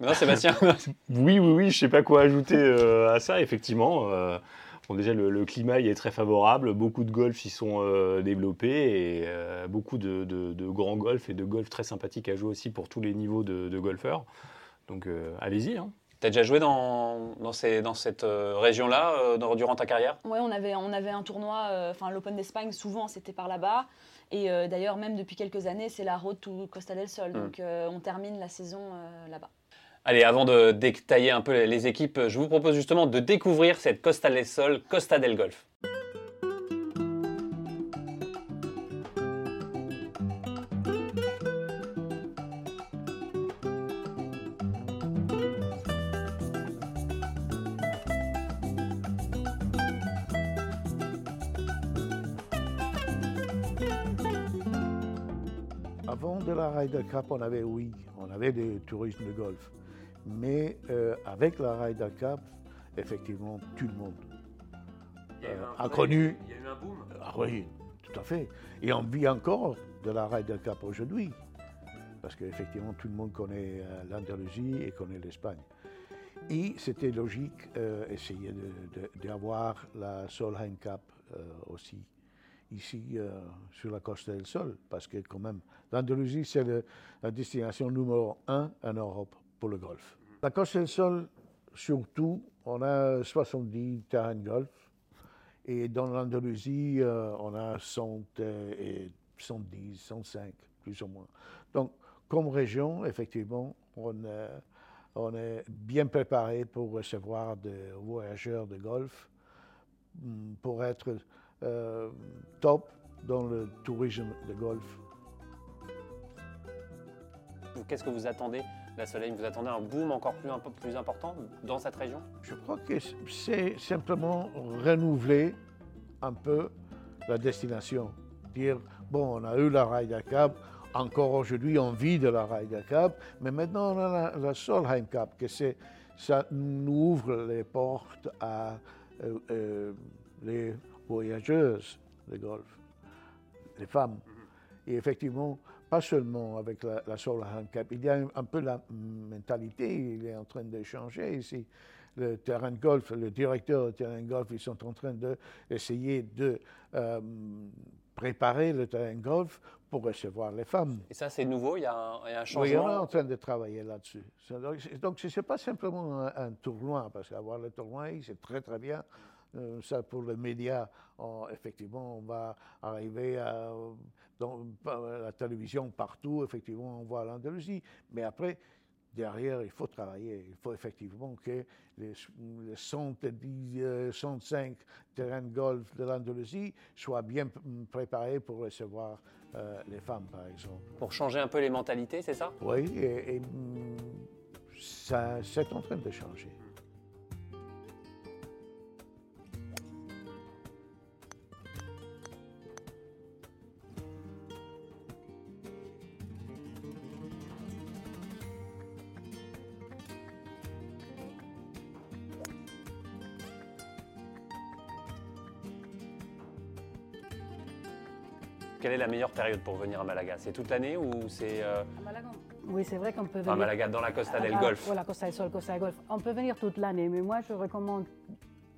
Non, Sébastien Oui, oui, oui, je sais pas quoi ajouter euh, à ça, effectivement. Bon, déjà, le, le climat y est très favorable, beaucoup de golf y sont euh, développés et euh, beaucoup de, de- de grands golfs et de golf très sympathiques à jouer aussi pour tous les niveaux de, de golfeurs. Donc, euh, allez-y. hein. T'as déjà joué dans, dans, ces- dans cette région-là euh, durant ta carrière? Ouais, on avait, on avait un tournoi, euh, enfin l'Open d'Espagne, souvent c'était par là-bas. Et euh, d'ailleurs, même depuis quelques années, c'est la road to Costa del Sol. Mm. Donc euh, on termine la saison euh, là-bas. Allez, avant de détailler un peu les, équipes, je vous propose justement de découvrir cette Costa del Sol, Costa del Golf. Avant de la Ryder Cup, on avait, oui, on avait des tourismes de golf. Mais euh, avec la Ryder Cup, effectivement, tout le monde euh, a connu. Il y a eu un boom. Ah oui, tout à fait. Et on vit encore de la Ryder Cup aujourd'hui. Parce qu'effectivement, tout le monde connaît euh, l'Andalousie et connaît l'Espagne. Et c'était logique euh, essayer de- de- d'avoir la Solheim Cup euh, aussi ici euh, sur la Costa del Sol, parce que quand même, l'Andalousie, c'est la destination numéro un en Europe pour le golf. La Costa del Sol, surtout, on a 70 terrains de golf, et dans l'Andalousie, euh, on a 100 euh, et 110, 105, plus ou moins. Donc, comme région, effectivement, on, euh, on est bien préparé pour recevoir des voyageurs de golf, mm, pour être euh, top dans le tourisme de golf. Qu'est-ce que vous attendez de la Soleil Vous attendez un boom encore plus, plus important dans cette région? Je crois que c'est simplement renouveler un peu la destination. Dire, bon, on a eu la Ryder Cup, encore aujourd'hui on vit de la Ryder Cup, mais maintenant on a la, la Solheim Cup, que c'est, ça nous ouvre les portes à euh, euh, les voyageuses de golf, les femmes. Et effectivement, pas seulement avec la, la Solheim Cup, il y a un, un peu la mentalité, il est en train de changer ici. Le terrain de golf, le directeur du terrain de golf, ils sont en train d'essayer de euh, préparer le terrain de golf pour recevoir les femmes. Et ça, c'est nouveau, il y a un, il y a un Oui, changement. on est en train de travailler là-dessus. Donc, ce n'est pas simplement un, un tournoi, parce qu'avoir le tournoi, c'est très, très bien. Euh, ça, pour les médias, on- effectivement, on va arriver à, par la télévision partout, effectivement, on voit l'Andalousie. Mais après, derrière, il faut travailler. Il faut effectivement que les, les 110, euh, 105 terrains de golf de l'Andalousie soient bien préparés pour recevoir euh, les femmes, par exemple. Pour changer un peu les mentalités, c'est ça? Oui, et, et, mm, ça, c'est en train de changer. Est la meilleure période pour venir à Malaga? C'est toute l'année ou c'est. À Malaga Oui, c'est vrai qu'on peut venir. À Malaga, dans la Costa del Golfe. Voilà, Costa del Sol, Costa del Golfe. On peut venir toute l'année, mais moi, je recommande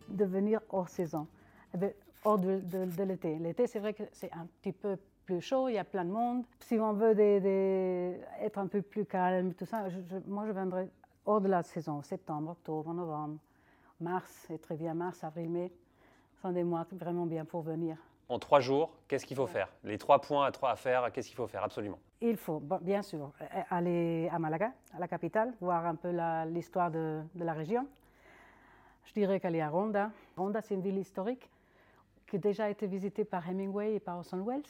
de venir hors saison, eh ben, hors de, l'été. L'été, c'est vrai que c'est un petit peu plus chaud, il y a plein de monde. Si on veut être un peu plus calme, tout ça, moi, je viendrai hors de la saison, septembre, octobre, novembre, mars, et très bien mars, avril, mai, mois vraiment bien pour venir. En trois jours, qu'est-ce qu'il faut faire? Les trois points à, trois à faire, qu'est-ce qu'il faut faire? Absolument Il faut, bien sûr, aller à Malaga, à la capitale, voir un peu l'histoire de, la région. Je dirais qu'aller à Ronda. Ronda, c'est une ville historique qui a déjà été visitée par Hemingway et par Orson Welles.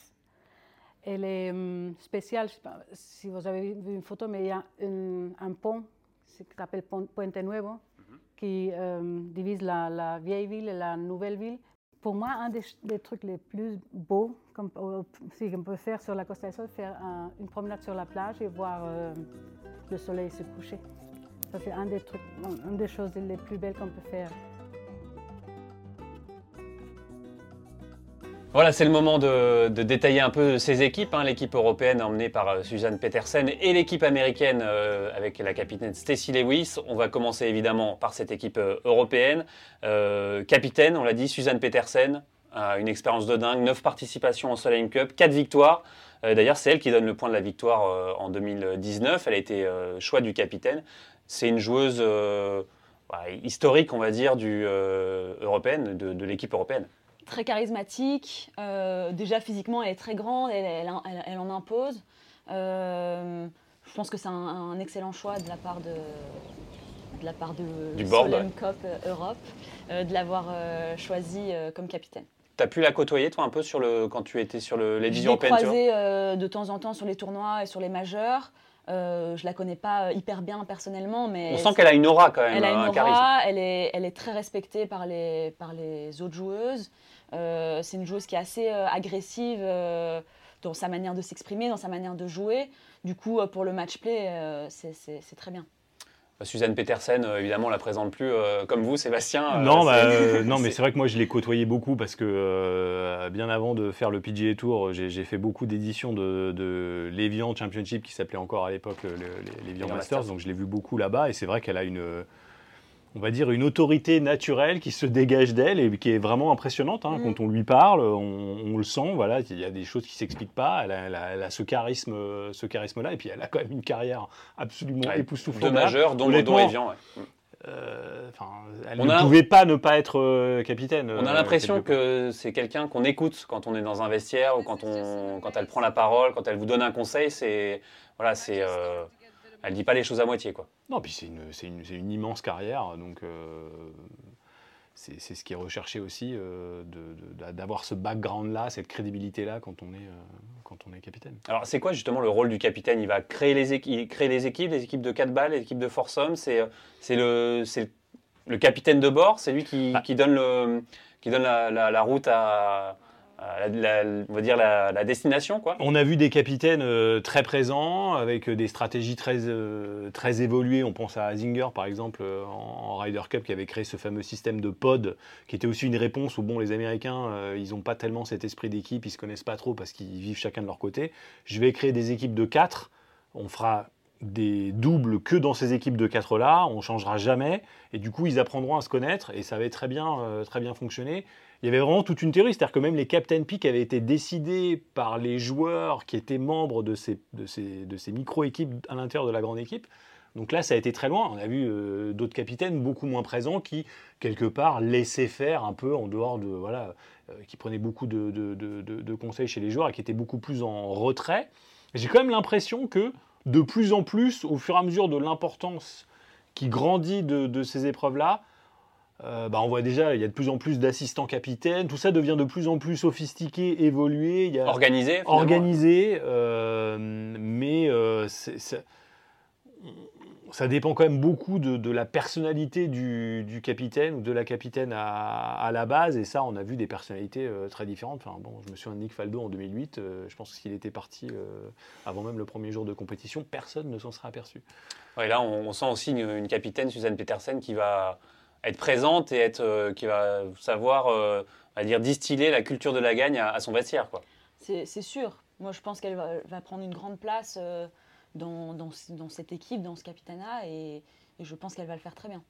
Elle est hum, spéciale, je sais pas si vous avez vu une photo, mais il y a un pont qui s'appelle Puente Nuevo. Qui euh, divise la, vieille ville et la nouvelle ville. Pour moi, un des, trucs les plus beaux qu'on peut faire sur la Costa del Sol, faire une promenade sur la plage et voir euh, le soleil se coucher. Ça, c'est un des trucs, une des choses les plus belles qu'on peut faire. Voilà, c'est le moment de, détailler un peu ces équipes. Hein. L'équipe européenne emmenée par euh, Suzanne Petersen et l'équipe américaine euh, avec la capitaine Stacy Lewis. On va commencer évidemment par cette équipe euh, européenne. capitaine, on l'a dit, Suzanne Petersen, une expérience de dingue, 9 participations en Solheim Cup, 4 victoires. D'ailleurs, c'est elle qui donne le point de la victoire en 2019. Elle a été choix du capitaine. C'est une joueuse bah, historique, on va dire, de l'équipe européenne très charismatique. Euh, déjà physiquement, elle est très grande, elle, elle, en impose. Euh, je pense que c'est un, excellent choix de la part de, de la part de du board, Cup Europe de l'avoir choisi comme capitaine. Tu as pu la côtoyer, toi, un peu sur le, quand tu étais sur le, les Je l'ai croisée de temps en temps sur les tournois et sur les majeurs. Euh, je la connais pas hyper bien personnellement, mais on sent qu'elle a une aura quand même. Elle a une aura, elle est, elle est très respectée par les, par les autres joueuses. Euh, c'est une joueuse qui est assez euh, agressive euh, dans sa manière de s'exprimer, dans sa manière de jouer. Du coup, pour le match play, c'est très bien. Bah, Suzanne Petersen, évidemment, on la présente plus comme vous, Sébastien. Non, bah, non mais c'est vrai que moi, je l'ai côtoyé beaucoup parce que bien avant de faire le PGA Tour, j'ai fait beaucoup d'éditions de, de l'Evian Championship qui s'appelait encore à l'époque l'Evian Masters, donc je l'ai vu beaucoup là-bas et c'est vrai qu'elle a une on va dire, une autorité naturelle qui se dégage d'elle et qui est vraiment impressionnante. Hein. Mm. Quand on lui parle, on, le sent. Voilà, il y a des choses qui s'expliquent pas. Elle a, ce charisme, ce charisme-là, et puis elle a quand même une carrière absolument époustouflante. De majeur, dont le don est bien. Euh, elle ne pouvait pas ne pas être euh, capitaine. On a euh, l'impression que c'est quelqu'un qu'on écoute quand on est dans un vestiaire ou quand, on, quand elle prend la parole, quand elle vous donne un conseil. C'est voilà, c'est elle dit pas les choses à moitié, quoi. Non, puis c'est une, une, une, immense carrière, donc euh, c'est ce qui est recherché aussi, euh, d'avoir ce background-là, cette crédibilité-là quand, on est, euh, quand on est capitaine. Alors, c'est quoi justement le rôle du capitaine? Il va créer les, équipes, créer les équipes, les équipes de 4 balles, les équipes de foursome, c'est le, le capitaine de bord, c'est lui qui, ah. qui, donne, le, qui donne la, la route à la, on va dire la, destination. Quoi. On a vu des capitaines euh, très présents, avec des stratégies très, euh, très évoluées. On pense à Zinger, par exemple, euh, en, Ryder Cup, qui avait créé ce fameux système de pod, qui était aussi une réponse où bon, les Américains, ils n'ont pas tellement cet esprit d'équipe, ils se connaissent pas trop parce qu'ils vivent chacun de leur côté. Je vais créer des équipes de 4. On fera des doubles que dans ces équipes de 4 là, on changera jamais et du coup ils apprendront à se connaître et ça va très bien, très bien fonctionner il y avait vraiment toute une théorie, c'est-à-dire que même les Captain Peak avaient été décidés par les joueurs qui étaient membres de ces, micro-équipes à l'intérieur de la grande équipe. Donc là, ça a été très loin. On a vu euh, d'autres capitaines beaucoup moins présents qui, quelque part, laissaient faire un peu en dehors de. Voilà, euh, qui prenaient beaucoup de, conseils chez les joueurs et qui étaient beaucoup plus en retrait. J'ai quand même l'impression que, de plus en plus, au fur et à mesure de l'importance qui grandit de, ces épreuves-là, euh, bah, on voit déjà, il y a de plus en plus d'assistants capitaines, tout ça devient de plus en plus sophistiqué, évolué. Il y a organisé Organisé, euh, mais euh, ça dépend quand même beaucoup de, la personnalité du, capitaine ou de la capitaine à, la base, et ça, on a vu des personnalités très différentes. Enfin, bon, je me souviens de Nick Faldo en 2008, je pense qu'il était parti avant même le premier jour de compétition, personne ne s'en serait aperçu. Ouais, là, on, sent aussi une capitaine, Suzanne Petersen, qui va être présente et être, euh, qui va savoir euh, dire, distiller la culture de la gagne à, son vestiaire. Quoi. c'est sûr. Moi, je pense qu'elle va, prendre une grande place euh, dans, dans, cette équipe, dans ce capitanat, et, je pense qu'elle va le faire très bien.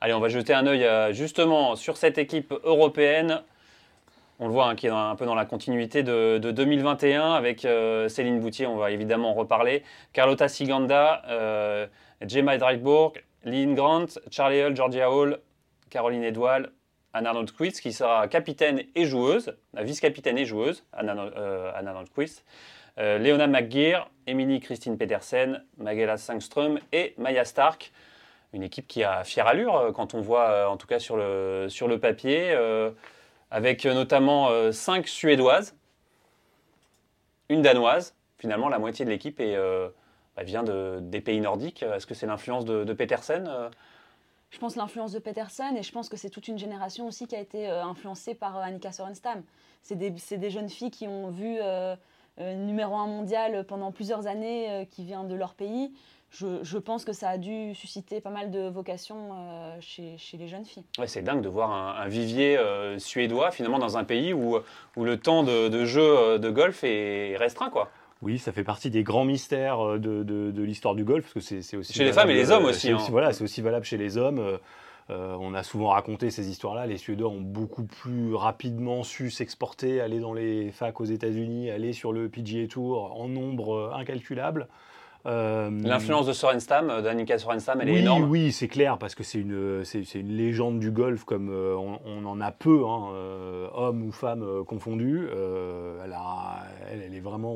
Allez, on va jeter un œil euh, justement sur cette équipe européenne. On le voit, hein, qui est un peu dans la continuité de, 2021 avec Céline Boutier, on va évidemment en reparler, Carlotta Siganda, Gemma Dreitbourg, Lynn Grant, Charlie Hull, Georgia Hall, Caroline Edouard, Anna Arnold qui sera capitaine et joueuse, vice-capitaine et joueuse, Anna, euh, Arnold euh, Léona McGear, Emily Christine Pedersen, Magella Sangström et Maya Stark. Une équipe qui a fière allure euh, quand on voit, en tout cas sur le, papier, avec notamment cinq Suédoises, une Danoise. Finalement, la moitié de l'équipe bah, vient de, des pays nordiques. Est-ce que c'est l'influence de Petersen je pense, l'influence de Peterson et je pense que c'est toute une génération aussi qui a été euh, influencée par euh, Annika Sorenstam. C'est des, des, jeunes filles qui ont vu euh, numéro un mondial pendant plusieurs années, qui vient de leur pays. Je, je, pense que ça a dû susciter pas mal de vocations chez, chez, les jeunes filles. Ouais, c'est dingue de voir un, vivier suédois finalement dans un pays où, où le temps de, de jeu de golf est restreint. quoi. Oui, ça fait partie des grands mystères euh, de, de, l'histoire du golf, parce que c'est aussi... Chez les femmes et les hommes aussi. Hein. Voilà, c'est aussi valable chez les hommes. Euh, euh, on a souvent raconté ces histoires-là. Les Suédois ont beaucoup plus rapidement su s'exporter, aller dans les facs aux États-Unis, aller sur le PGA Tour en nombre incalculable. Euh, L'influence de Sorenstam, euh, d'Annika Sorenstam, elle est énorme. Oui, c'est clair, parce que c'est une, c'est, une légende du golf comme euh, on, en a peu, hein, hommes ou femmes confondus. Elle, elle, est vraiment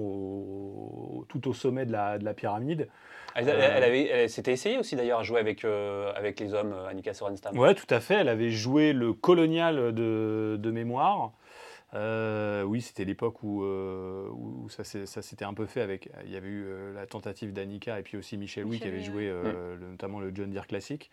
tout au sommet de la, de la pyramide. Elle, avait, s'était essayée aussi d'ailleurs à jouer avec, avec les hommes, Annika Sorenstam. Oui, tout à fait. Elle avait joué le colonial de, de mémoire. Euh, oui, c'était l'époque où, euh, ça, s'était un peu fait avec. Il y avait eu euh, la tentative d'Annika et puis aussi Michel Louis qui avait joué notamment le John Deere Classic.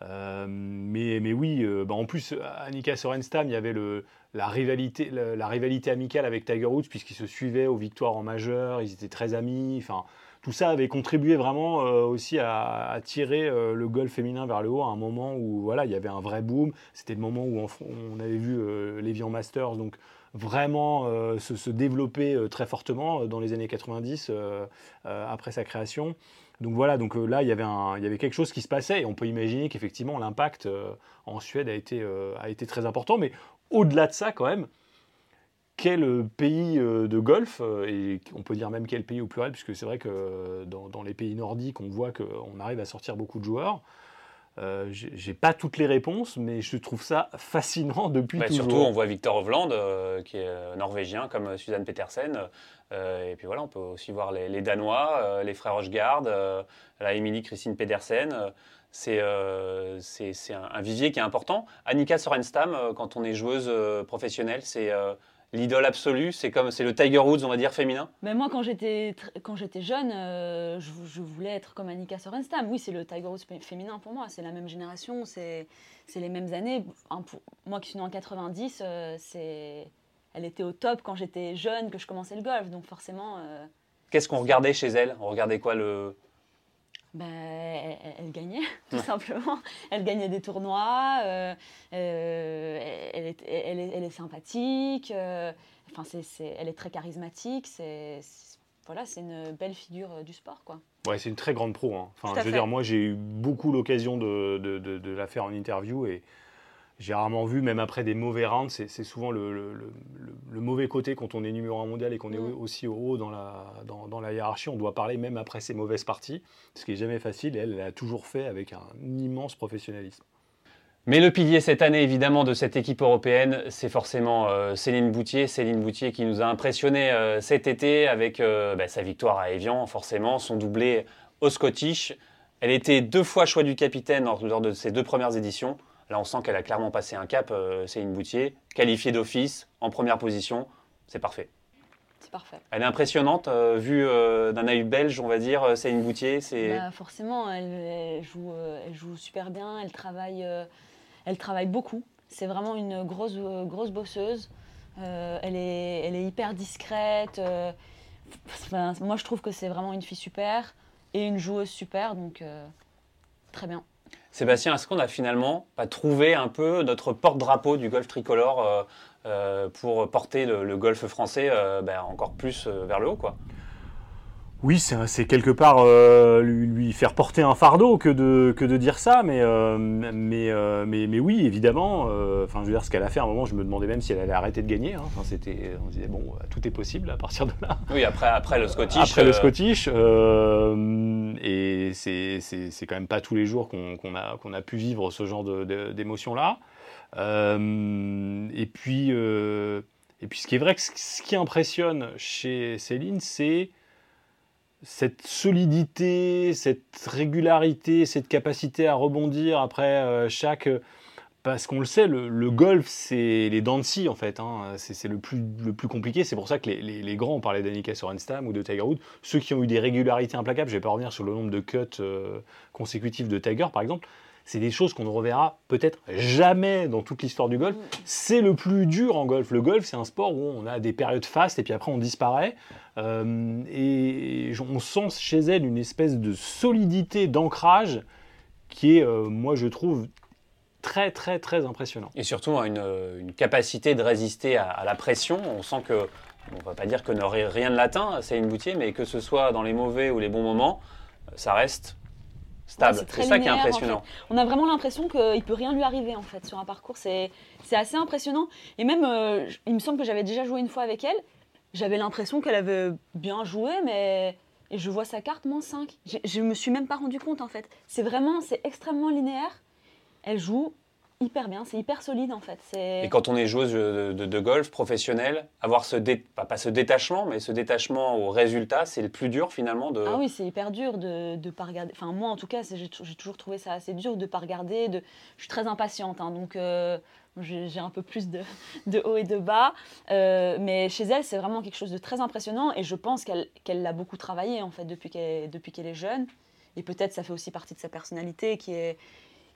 mais, mais oui, bah en plus, Annika Sorenstam, il y avait le, la, rivalité, la, rivalité amicale avec Tiger Woods, puisqu'ils se suivaient aux victoires en majeur, ils étaient très amis. Enfin, tout ça avait contribué vraiment aussi à, tirer le golf féminin vers le haut à un moment où voilà, il y avait un vrai boom. C'était le moment où on, avait vu l'Evian Masters, donc vraiment se, développer très fortement dans les années 90 après sa création. Donc voilà, donc là il y, avait quelque chose qui se passait et on peut imaginer qu'effectivement l'impact en Suède a été très important. Mais au-delà de ça quand même, quel pays de golf, et on peut dire même quel pays au pluriel, puisque c'est vrai que dans, les pays nordiques, on voit qu'on arrive à sortir beaucoup de joueurs. Euh, j'ai pas toutes les réponses, mais je trouve ça fascinant depuis bah, toujours. Surtout, on voit Victor Hovland, euh, qui est euh, norvégien, comme Suzanne Petersen. et puis voilà, on peut aussi voir les, Danois, les frères Hochgaard, la Émilie Christine Pedersen. c'est un, un, vivier qui est important. Annika Sorenstam, quand on est joueuse professionnelle, c'est l'idole absolue C'est comme c'est le Tiger Woods, on va dire féminin. Mais moi, quand j'étais quand j'étais jeune, euh, je, voulais être comme Annika Sorenstam. Oui, c'est le Tiger Woods féminin pour moi. C'est la même génération, c'est c'est les mêmes années. pour, moi qui suis née en 90, euh, c'est elle était au top quand j'étais jeune, que je commençais le golf. Donc forcément. Euh, Qu'est-ce qu'on regardait chez elle? On regardait quoi le ben, elle, gagnait, tout simplement. Elle gagnait des tournois, euh, euh, elle, est, elle, est, sympathique, euh, enfin, c'est, elle est très charismatique, c'est, voilà, c'est une belle figure du sport. Quoi. Ouais, c'est une très grande pro. Hein. Enfin, je veux dire, moi, j'ai eu beaucoup l'occasion de, de, de la faire en interview et j'ai rarement vu, même après des mauvais rounds, c'est souvent le, mauvais côté quand on est numéro un mondial et qu'on est mm. aussi haut dans la, dans, la hiérarchie. On doit parler même après ses mauvaises parties, ce qui n'est jamais facile. Et elle, l'a toujours fait avec un immense professionnalisme. Mais le pilier cette année, évidemment, de cette équipe européenne, c'est forcément euh, Céline Boutier. Céline Boutier qui nous a impressionné euh, cet été avec euh, bah, sa victoire à Evian, forcément, son doublé au Scottish. Elle était deux fois choix du capitaine lors de ses deux premières éditions. Là, on sent qu'elle a clairement passé un cap. Euh, c'est une boutier qualifiée d'office, en première position. C'est parfait. C'est parfait. Elle est impressionnante, euh, vue euh, d'un œil belge, on va dire. C'est une boutier. C'est... Bah, forcément, elle, joue, elle joue super bien. Elle travaille, elle travaille beaucoup. C'est vraiment une grosse, grosse bosseuse. elle, est, elle est hyper discrète. moi, je trouve que c'est vraiment une fille super et une joueuse super. Donc, très bien. Sébastien, est-ce qu'on a finalement trouvé un peu notre porte-drapeau du golf tricolore euh, pour porter le, golf français ben, encore plus vers le haut. Oui, c'est quelque part euh, lui, faire porter un fardeau que de, que de dire ça, mais, euh, mais, euh, mais, mais, oui, évidemment. Enfin, je veux dire, ce qu'elle a fait à un moment, je me demandais même si elle allait arrêter de gagner. Hein. Enfin, c'était, on disait, bon, tout est possible à partir de là. Oui, après, après le Scottish. Après le Scottish. et c'est quand même pas tous les jours qu'on a, qu'on a pu vivre ce genre d'émotions-là. et, puis, et puis, ce qui est vrai, ce qui impressionne chez Céline, c'est cette solidité, cette régularité, cette capacité à rebondir après euh, chaque... Parce qu'on le sait, le, golf, c'est les dents de scie, en fait. Hein. C'est le plus, le plus compliqué. C'est pour ça que les, grands, on parlait d'Annika Sorenstam ou de Tiger Woods, ceux qui ont eu des régularités implacables, je ne vais pas revenir sur le nombre de cuts euh, consécutifs de Tiger, par exemple, c'est des choses qu'on ne reverra peut-être jamais dans toute l'histoire du golf. Mm. C'est le plus dur en golf. Le golf, c'est un sport où on a des périodes fastes et puis après on disparaît. Euh, et on sent chez elle une espèce de solidité d'ancrage qui est, euh, moi je trouve, très très très impressionnant. Et surtout une, une capacité de résister à, la pression. On sent que, on ne va pas dire que n'aurait rien de latin, c'est une boutier, mais que ce soit dans les mauvais ou les bons moments, ça reste stable. c'est ça qui est impressionnant. On a vraiment l'impression qu'il ne peut rien lui arriver en fait sur un parcours. C'est assez impressionnant. Et même, euh, il me semble que j'avais déjà joué une fois avec elle. J'avais l'impression qu'elle avait bien joué, mais et je vois sa carte moins 5. Je ne me suis même pas rendu compte en fait. C'est vraiment, c'est extrêmement linéaire. Elle joue hyper bien, c'est hyper solide en fait. Et quand on est joueuse de, golf professionnelle, avoir ce pas, ce détachement, mais ce détachement au résultat, c'est le plus dur finalement de. Ah oui, c'est hyper dur de ne pas regarder. Enfin moi en tout cas, j'ai toujours trouvé ça assez dur de ne pas regarder. De... Je suis très impatiente, hein, donc euh, j'ai un peu plus de, de, haut et de bas. Euh, mais chez elle, c'est vraiment quelque chose de très impressionnant et je pense qu'elle l'a beaucoup travaillé en fait depuis qu'elle est jeune. Et peut-être ça fait aussi partie de sa personnalité qui est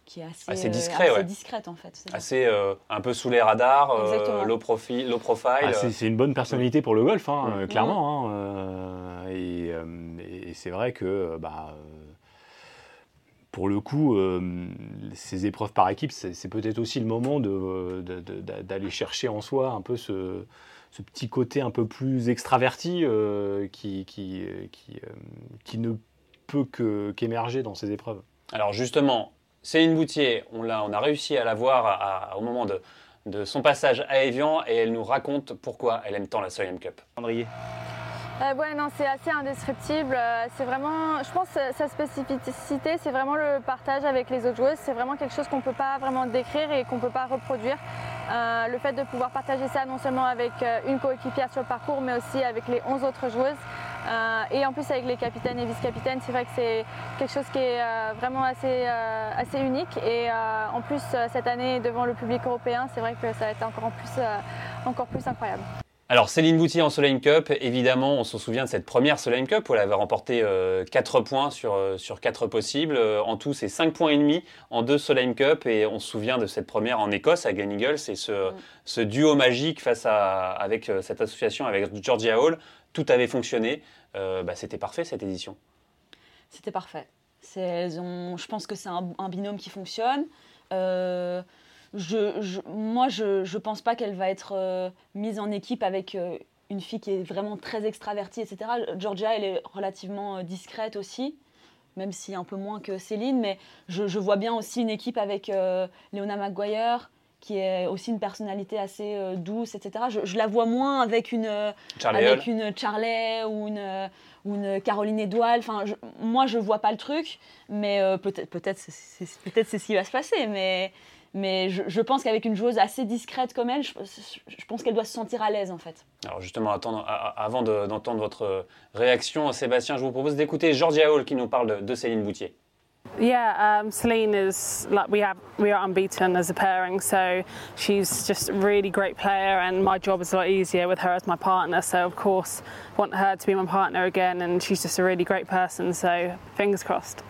qui est assez, assez, discret, assez discrète en fait. Assez euh, un peu sous les radars, euh, low, profil, low profile. Ah, c'est une bonne personnalité pour le golf, hein, clairement. Hein, et, et c'est vrai que bah, pour le coup, ces épreuves par équipe, c'est peut-être aussi le moment d'aller chercher en soi un peu ce, petit côté un peu plus extraverti qui, qui, qui, ne peut qu'émerger dans ces épreuves. Alors justement, Céline Boutier, on a, on a réussi à la voir au moment de, de, son passage à Evian et elle nous raconte pourquoi elle aime tant la Soyam Cup. Andrier euh, ouais, non, c'est assez indescriptible. Euh, c'est vraiment, je pense, sa spécificité, c'est vraiment le partage avec les autres joueuses. C'est vraiment quelque chose qu'on ne peut pas vraiment décrire et qu'on ne peut pas reproduire. Euh, le fait de pouvoir partager ça non seulement avec une coéquipière sur le parcours, mais aussi avec les 11 autres joueuses. Euh, et en plus avec les capitaines et vice-capitaines, c'est vrai que c'est quelque chose qui est euh, vraiment assez, euh, assez unique. Et en plus cette année devant le public européen, c'est vrai que ça a été encore plus, encore plus incroyable. Alors Céline Boutier en Solheim Cup, évidemment, on se souvient de cette première Solheim Cup où elle avait remporté 4 points sur, sur 4 possibles. en tout, c'est 5 points et demi en deux Solheim Cup et on se souvient de cette première en Écosse à Glen Eagles et ce, mm. ce duo magique face à, avec cette association avec Georgia Hall tout avait fonctionné. Euh, bah, c'était parfait cette édition. C'était parfait. je pense que c'est un, binôme qui fonctionne. Euh, moi, je ne pense pas qu'elle va être euh, mise en équipe avec une fille qui est vraiment très extravertie, etc. Georgia, elle est relativement discrète aussi, même si un peu moins que Céline. Mais je, je vois bien aussi une équipe avec Leona McGuire, qui est aussi une personnalité assez euh, douce, etc. Je, la vois moins avec une, euh, avec une Charlie ou une, euh, une Caroline Edouard. Enfin, moi, je vois pas le truc, mais peut-être peut-être c'est peut ce qui va se passer. Mais, mais je, pense qu'avec une joueuse assez discrète comme elle, je, pense qu'elle doit se sentir à l'aise en fait. Alors justement, attendre, avant d'entendre votre réaction, Sébastien, je vous propose d'écouter Georgia Hall qui nous parle de Céline Boutier. Yeah, um, Celine is like we have we are unbeaten as a pairing, so she's just a really great player, and my job is a lot easier with her as my partner. So of course, want her to be my partner again, and she's just a really great person. So fingers crossed.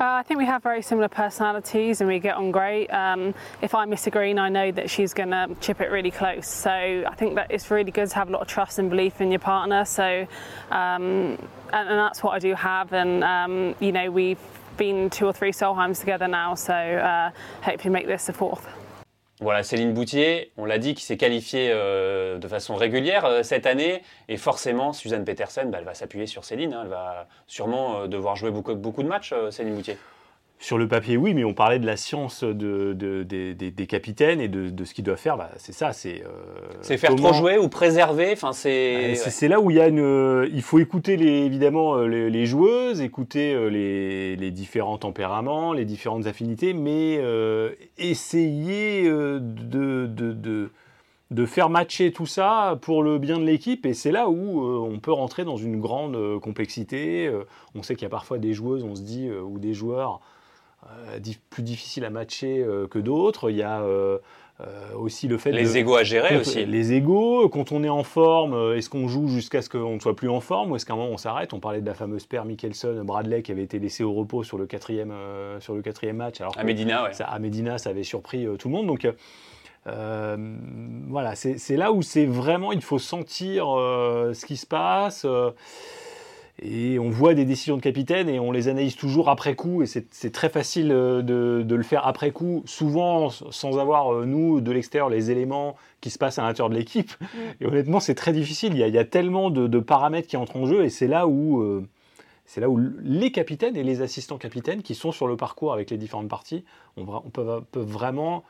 Uh, I think we have very similar personalities and we get on great. Um, if I miss a green, I know that she's going to chip it really close. So I think that it's really good to have a lot of trust and belief in your partner. So, um, and, and, that's what I do have. And um, you know, we've been two or three Solheims together now, so uh, hopefully make this the fourth. Voilà, Céline Boutier, on l'a dit, qui s'est qualifiée euh, de façon régulière euh, cette année. Et forcément, Suzanne Petersen, bah, elle va s'appuyer sur Céline. hein. Elle va sûrement euh, devoir jouer beaucoup, de matchs, Céline Boutier. Sur le papier, oui, mais on parlait de la science de, de- des- capitaines et de, ce qu'ils doivent faire. Bah, c'est ça, c'est. euh, C'est faire comment- trop jouer ou préserver. Enfin, c'est. Euh, C'est là où il y a une. euh, Il faut écouter les, évidemment euh, les, les joueuses, écouter les, les différents tempéraments, les différentes affinités, mais euh, essayer de, faire matcher tout ça pour le bien de l'équipe. Et c'est là où euh, on peut rentrer dans une grande euh, complexité. Euh, on sait qu'il y a parfois des joueuses, on se dit, ou des joueurs plus difficiles à matcher euh, que d'autres. Il y a. euh, euh, aussi le fait Les de- égos à gérer aussi. Les égos, quand on est en forme, euh, est-ce qu'on joue jusqu'à ce qu'on ne soit plus en forme ou est-ce qu'à un moment on s'arrête? On parlait de la fameuse paire Mickelson, Bradley qui avait été laissé au repos sur le quatrième, euh, sur le quatrième match. Alors À Medina, ouais. ça, à Medina, ça avait surpris euh, tout le monde. Donc euh, euh, voilà, c'est là où c'est vraiment, il faut sentir euh, ce qui se passe. Et on voit des décisions de capitaine et on les analyse toujours après coup. Et c'est très facile euh, de, de le faire après coup, souvent sans avoir, euh, nous, de l'extérieur, les éléments qui se passent à l'intérieur de l'équipe. Et honnêtement, c'est très difficile. Il y a, il y a tellement de, de paramètres qui entrent en jeu et c'est là où. euh, c'est là où les capitaines et les assistants capitaines qui sont sur le parcours avec les différentes parties on, peut, peuvent vraiment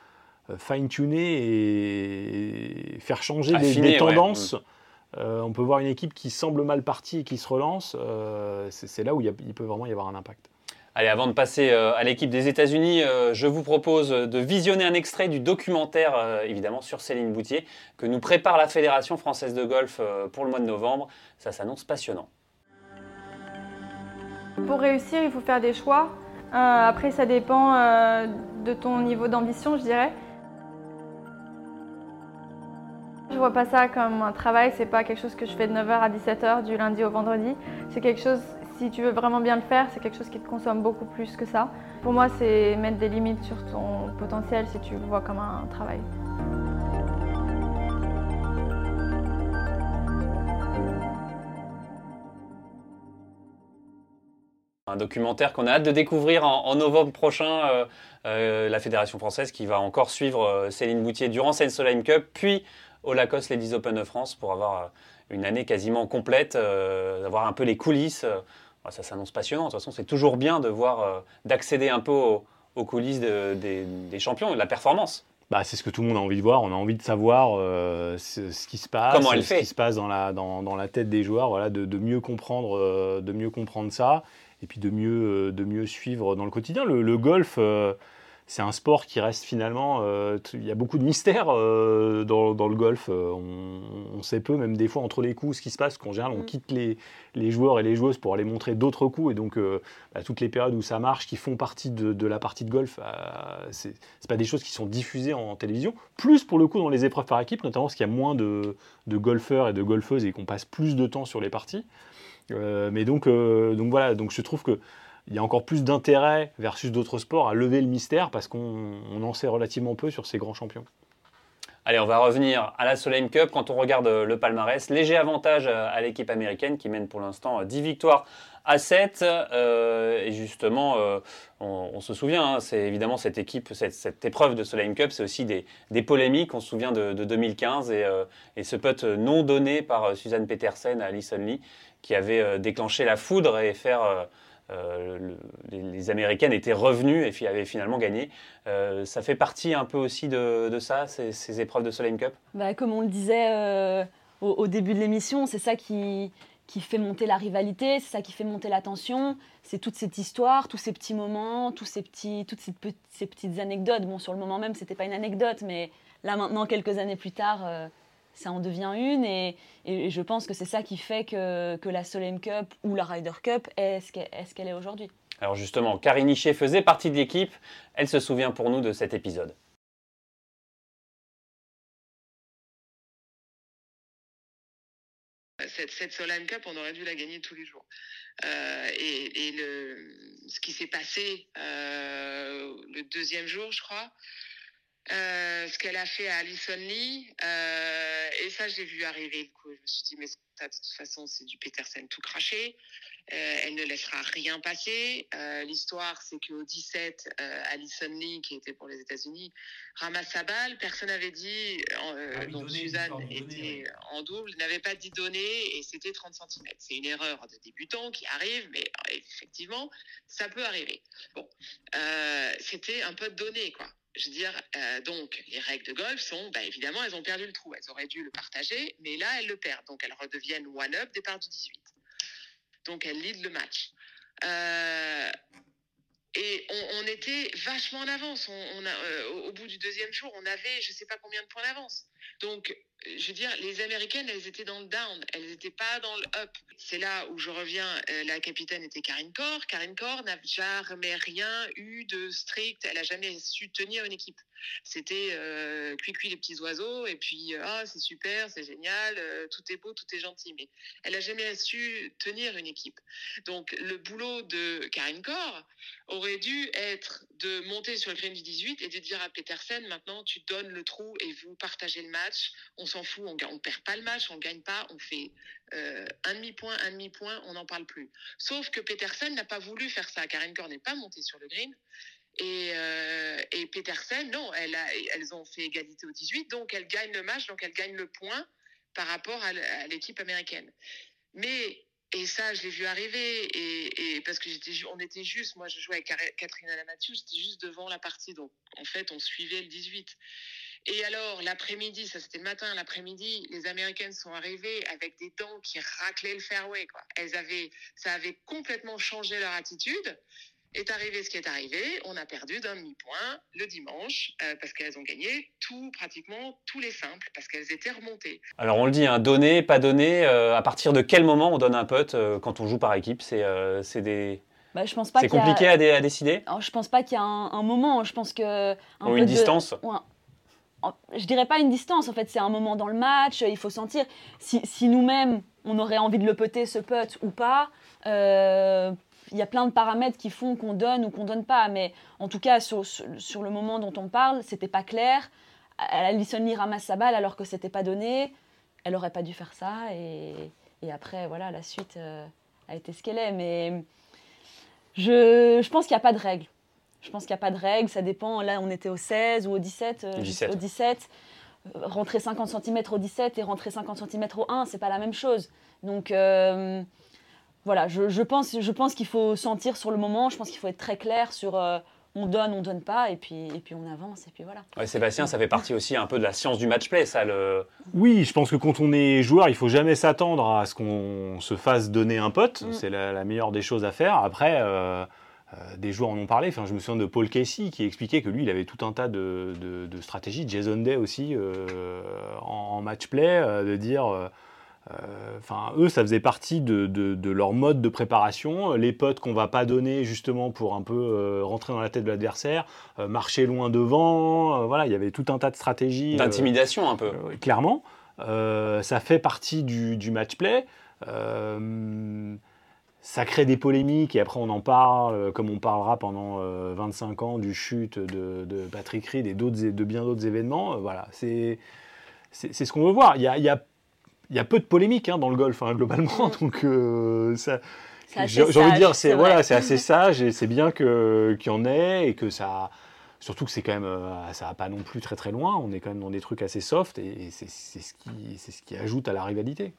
fine-tuner et faire changer des- Affiner, des, ouais. tendances. Euh, on peut voir une équipe qui semble mal partie et qui se relance. euh, c'est là où il, y a- il peut vraiment y avoir un impact. Allez, avant de passer euh, à l'équipe des États-Unis, je vous propose de visionner un extrait du documentaire, évidemment, sur Céline Boutier, que nous prépare la Fédération française de golf pour le mois de novembre. Ça s'annonce passionnant. Pour réussir, il faut faire des choix. Euh, après, ça dépend euh, de ton niveau d'ambition, je dirais. Vois pas ça comme un travail, c'est pas quelque chose que je fais de 9h à 17h du lundi au vendredi. C'est quelque chose, si tu veux vraiment bien le faire, c'est quelque chose qui te consomme beaucoup plus que ça. Pour moi, c'est mettre des limites sur ton potentiel si tu le vois comme un travail. Un documentaire qu'on a hâte de découvrir en, novembre prochain. euh, euh, la Fédération française qui va encore suivre euh, Céline Boutier durant cette Solheim Cup, puis au Lacoste Ladies Open de France pour avoir euh, une année quasiment complète, euh, d'avoir un peu les coulisses. euh, bah, ça s'annonce passionnant. De toute façon, c'est toujours bien de voir, d'accéder un peu aux, aux coulisses de- des, des champions et de la performance. Bah, c'est ce que tout le monde a envie de voir. On a envie de savoir euh, ce, ce qui se passe, Comment elle ce fait. qui se passe dans la, dans, dans la tête des joueurs, voilà, de, de mieux comprendre, euh, de mieux comprendre ça, et puis de mieux, euh, de mieux suivre dans le quotidien. Le, le golf, c'est un sport qui reste finalement. euh, Il y a beaucoup de mystères euh, dans, dans le golf. Euh, on, on sait peu, même des fois entre les coups, ce qui se passe. Qu'en général, on Mm. quitte les, les joueurs et les joueuses pour aller montrer d'autres coups, et donc euh, bah, toutes les périodes où ça marche, qui font partie de, de la partie de golf, c'est pas des choses qui sont diffusées en, télévision. Plus pour le coup dans les épreuves par équipe, notamment parce qu'il y a moins de, de golfeurs et de golfeuses et qu'on passe plus de temps sur les parties. Mais donc, donc voilà, donc je trouve que il y a encore plus d'intérêt versus d'autres sports à lever le mystère parce qu'on on en sait relativement peu sur ces grands champions. Allez, on va revenir à la Solheim Cup. Quand on regarde euh, le palmarès, léger avantage euh, à l'équipe américaine qui mène pour l'instant euh, 10 victoires à 7. Euh, et justement, euh, on, se souvient, hein, c'est évidemment cette équipe, cette, épreuve de Solheim Cup, c'est aussi des, polémiques. On se souvient de, de 2015 et, euh, ce putt non donné par euh, Suzanne Petersen à Alison Lee qui avait euh, déclenché la foudre et faire. Euh, le- les, Américaines étaient revenues et avaient finalement gagné. Euh, ça fait partie un peu aussi de, ça, ces, épreuves de Solheim Cup? Bah, comme on le disait euh, au, début de l'émission, c'est ça qui, fait monter la rivalité, c'est ça qui fait monter la tension, c'est toute cette histoire, tous ces petits moments, toutes ces, ces petites anecdotes. Bon, sur le moment même, c'était pas une anecdote, mais là maintenant, quelques années plus tard, ça en devient une. Et, je pense que c'est ça qui fait que, que la Solheim Cup ou la Ryder Cup est ce qu'elle est, aujourd'hui. Alors justement, Karine Hichet faisait partie de l'équipe. Elle se souvient pour nous de cet épisode. Cette, cette Solheim Cup, on aurait dû la gagner tous les jours. Euh, et et le, ce qui s'est passé euh, le deuxième jour, je crois, euh, ce qu'elle a fait à Alison Lee, euh, et ça, j'ai vu arriver le coup. Je me suis dit, mais Martha, de toute façon, c'est du Petersen tout craché. Euh, elle ne laissera rien passer. Euh, L'histoire, c'est qu'au 17, euh, Alison Lee, qui était pour les États-Unis, ramasse sa balle. Personne n'avait dit, Ah donc donner, Suzanne était ouais. en double, n'avait pas dit donner et c'était 30 cm. C'est une erreur de débutant qui arrive, mais effectivement, ça peut arriver. Bon, c'était un peu donné, quoi. Je veux dire, donc, les règles de golf sont, bah, évidemment, elles ont perdu le trou. Elles auraient dû le partager, mais là, elles le perdent. Donc, elles redeviennent one-up, départ du 18. Donc, elles lead le match. Euh, et on, était vachement en avance. Euh, au, bout du deuxième jour, on avait je sais pas combien de points d'avance. Donc, je veux dire, les Américaines, elles étaient dans le down, elles n'étaient pas dans le up. C'est là où je reviens. euh, la capitaine était Karine Corr. Karine Corr n'a jamais rien eu de strict. Elle a jamais su tenir une équipe. C'était euh, cuit cuit les petits oiseaux et puis euh, ah c'est super, c'est génial, euh, tout est beau, tout est gentil. Mais elle a jamais su tenir une équipe. Donc le boulot de Karine Corr aurait dû être de monter sur le green du 18 et de dire à Petersen maintenant tu donnes le trou et vous partagez le match. S'en fout, on, on perd pas le match, on gagne pas, on fait euh, un demi point, un demi point, on n'en parle plus. Sauf que Petersen n'a pas voulu faire ça. Karine Corr n'est pas montée sur le green. Et, euh, et Petersen, non, elle a, elles ont fait égalité au 18, donc elle gagne le match, donc elle gagne le point par rapport à l'équipe américaine. Mais, et ça, je l'ai vu arriver, et, parce que j'étais, on était juste, moi je jouais avec Catherine Alamathieu, j'étais juste devant la partie, donc en fait on suivait le 18. Et alors, l'après-midi, ça c'était le matin, l'après-midi, les Américaines sont arrivées avec des dents qui raclaient le fairway, quoi. Elles avaient, ça avait complètement changé leur attitude. Est arrivé ce qui est arrivé, on a perdu d'un demi-point le dimanche euh, parce qu'elles ont gagné tout, pratiquement tous les simples parce qu'elles étaient remontées. Alors on le dit, hein, donner, pas donner, euh, à partir de quel moment on donne un putt euh, quand on joue par équipe? C'est euh, c'est des... Bah, je pense pas C'est a- compliqué à, dé- à décider? Alors, je pense pas qu'il y a un, un moment. Je pense que. un Ou une de- distance? Ou un- en- Je dirais pas une distance. En fait, c'est un moment dans le match. Il faut sentir si, nous-mêmes on aurait envie de le putter ce putt ou pas. euh, Il y a plein de paramètres qui font qu'on donne ou qu'on donne pas. Mais en tout cas, sur, le moment dont on parle, c'était pas clair. Alison Lee ramasse sa balle alors que c'était pas donné. Elle aurait pas dû faire ça. Et, et après, voilà, la suite euh, a été ce qu'elle est. Mais je, je pense qu'il n'y a pas de règle. Je pense qu'il n'y a pas de règle, ça dépend. Là, on était au 16 ou au 17. euh, 17. Au 17. Euh, Rentrer 50 cm au 17 et rentrer 50 cm au 1, c'est pas la même chose. Donc euh, voilà, je, je pense, je pense qu'il faut sentir sur le moment, je pense qu'il faut être très clair sur euh, on donne, on donne pas, et puis, et puis on avance, et puis voilà. Ouais, Sébastien, ça fait partie aussi un peu de la science du match play, ça. Le... Oui, je pense que quand on est joueur, il faut jamais s'attendre à ce qu'on se fasse donner un pote. Mm. C'est la, la meilleure des choses à faire. Après, euh, des joueurs en ont parlé. Enfin, je me souviens de Paul Casey qui expliquait que lui, il avait tout un tas de, de- de stratégies. Jason Day aussi euh, en, en match play, euh, de dire. euh, euh, Enfin, eux, ça faisait partie de, de- leur mode de préparation. Les potes qu'on va pas donner justement pour un peu euh, rentrer dans la tête de l'adversaire, euh, marcher loin devant. euh, voilà, il y avait tout un tas de stratégies. euh, D'intimidation un peu. euh, clairement. Euh, ça fait partie du, du match play. Euh, ça crée des polémiques et après on en parle, euh, comme on parlera pendant euh, 25 ans du chute de, de Patrick Reed et d'autres, de bien d'autres événements. Euh, voilà, c'est, ce qu'on veut voir. Il y a, il y a- il y a peu de polémiques hein, dans le golf, hein, globalement. Donc, euh, ça, j'ai, envie de dire, c'est, voilà, assez sage et c'est bien que, qu'il y en ait et que ça. Surtout que c'est quand même, euh, ça va pas non plus très très loin. On est quand même dans des trucs assez soft et, et c'est, c'est ce qui, c'est ce qui ajoute à la rivalité.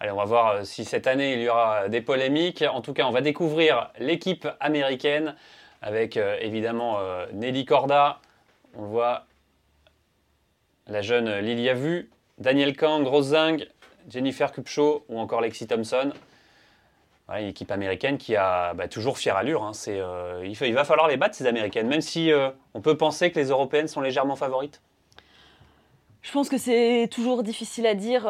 Allez, on va voir euh, si cette année il y aura des polémiques. En tout cas, on va découvrir l'équipe américaine avec euh, évidemment euh, Nelly Corda. On voit, la jeune Lilia Vu, Daniel Kang, Rose Jennifer Kupcho ou encore Lexi Thompson. Voilà, une équipe américaine qui a bah, toujours fière allure. hein. Il, va falloir les battre, ces américaines, même si on peut penser que les européennes sont légèrement favorites. Je pense que c'est toujours difficile à dire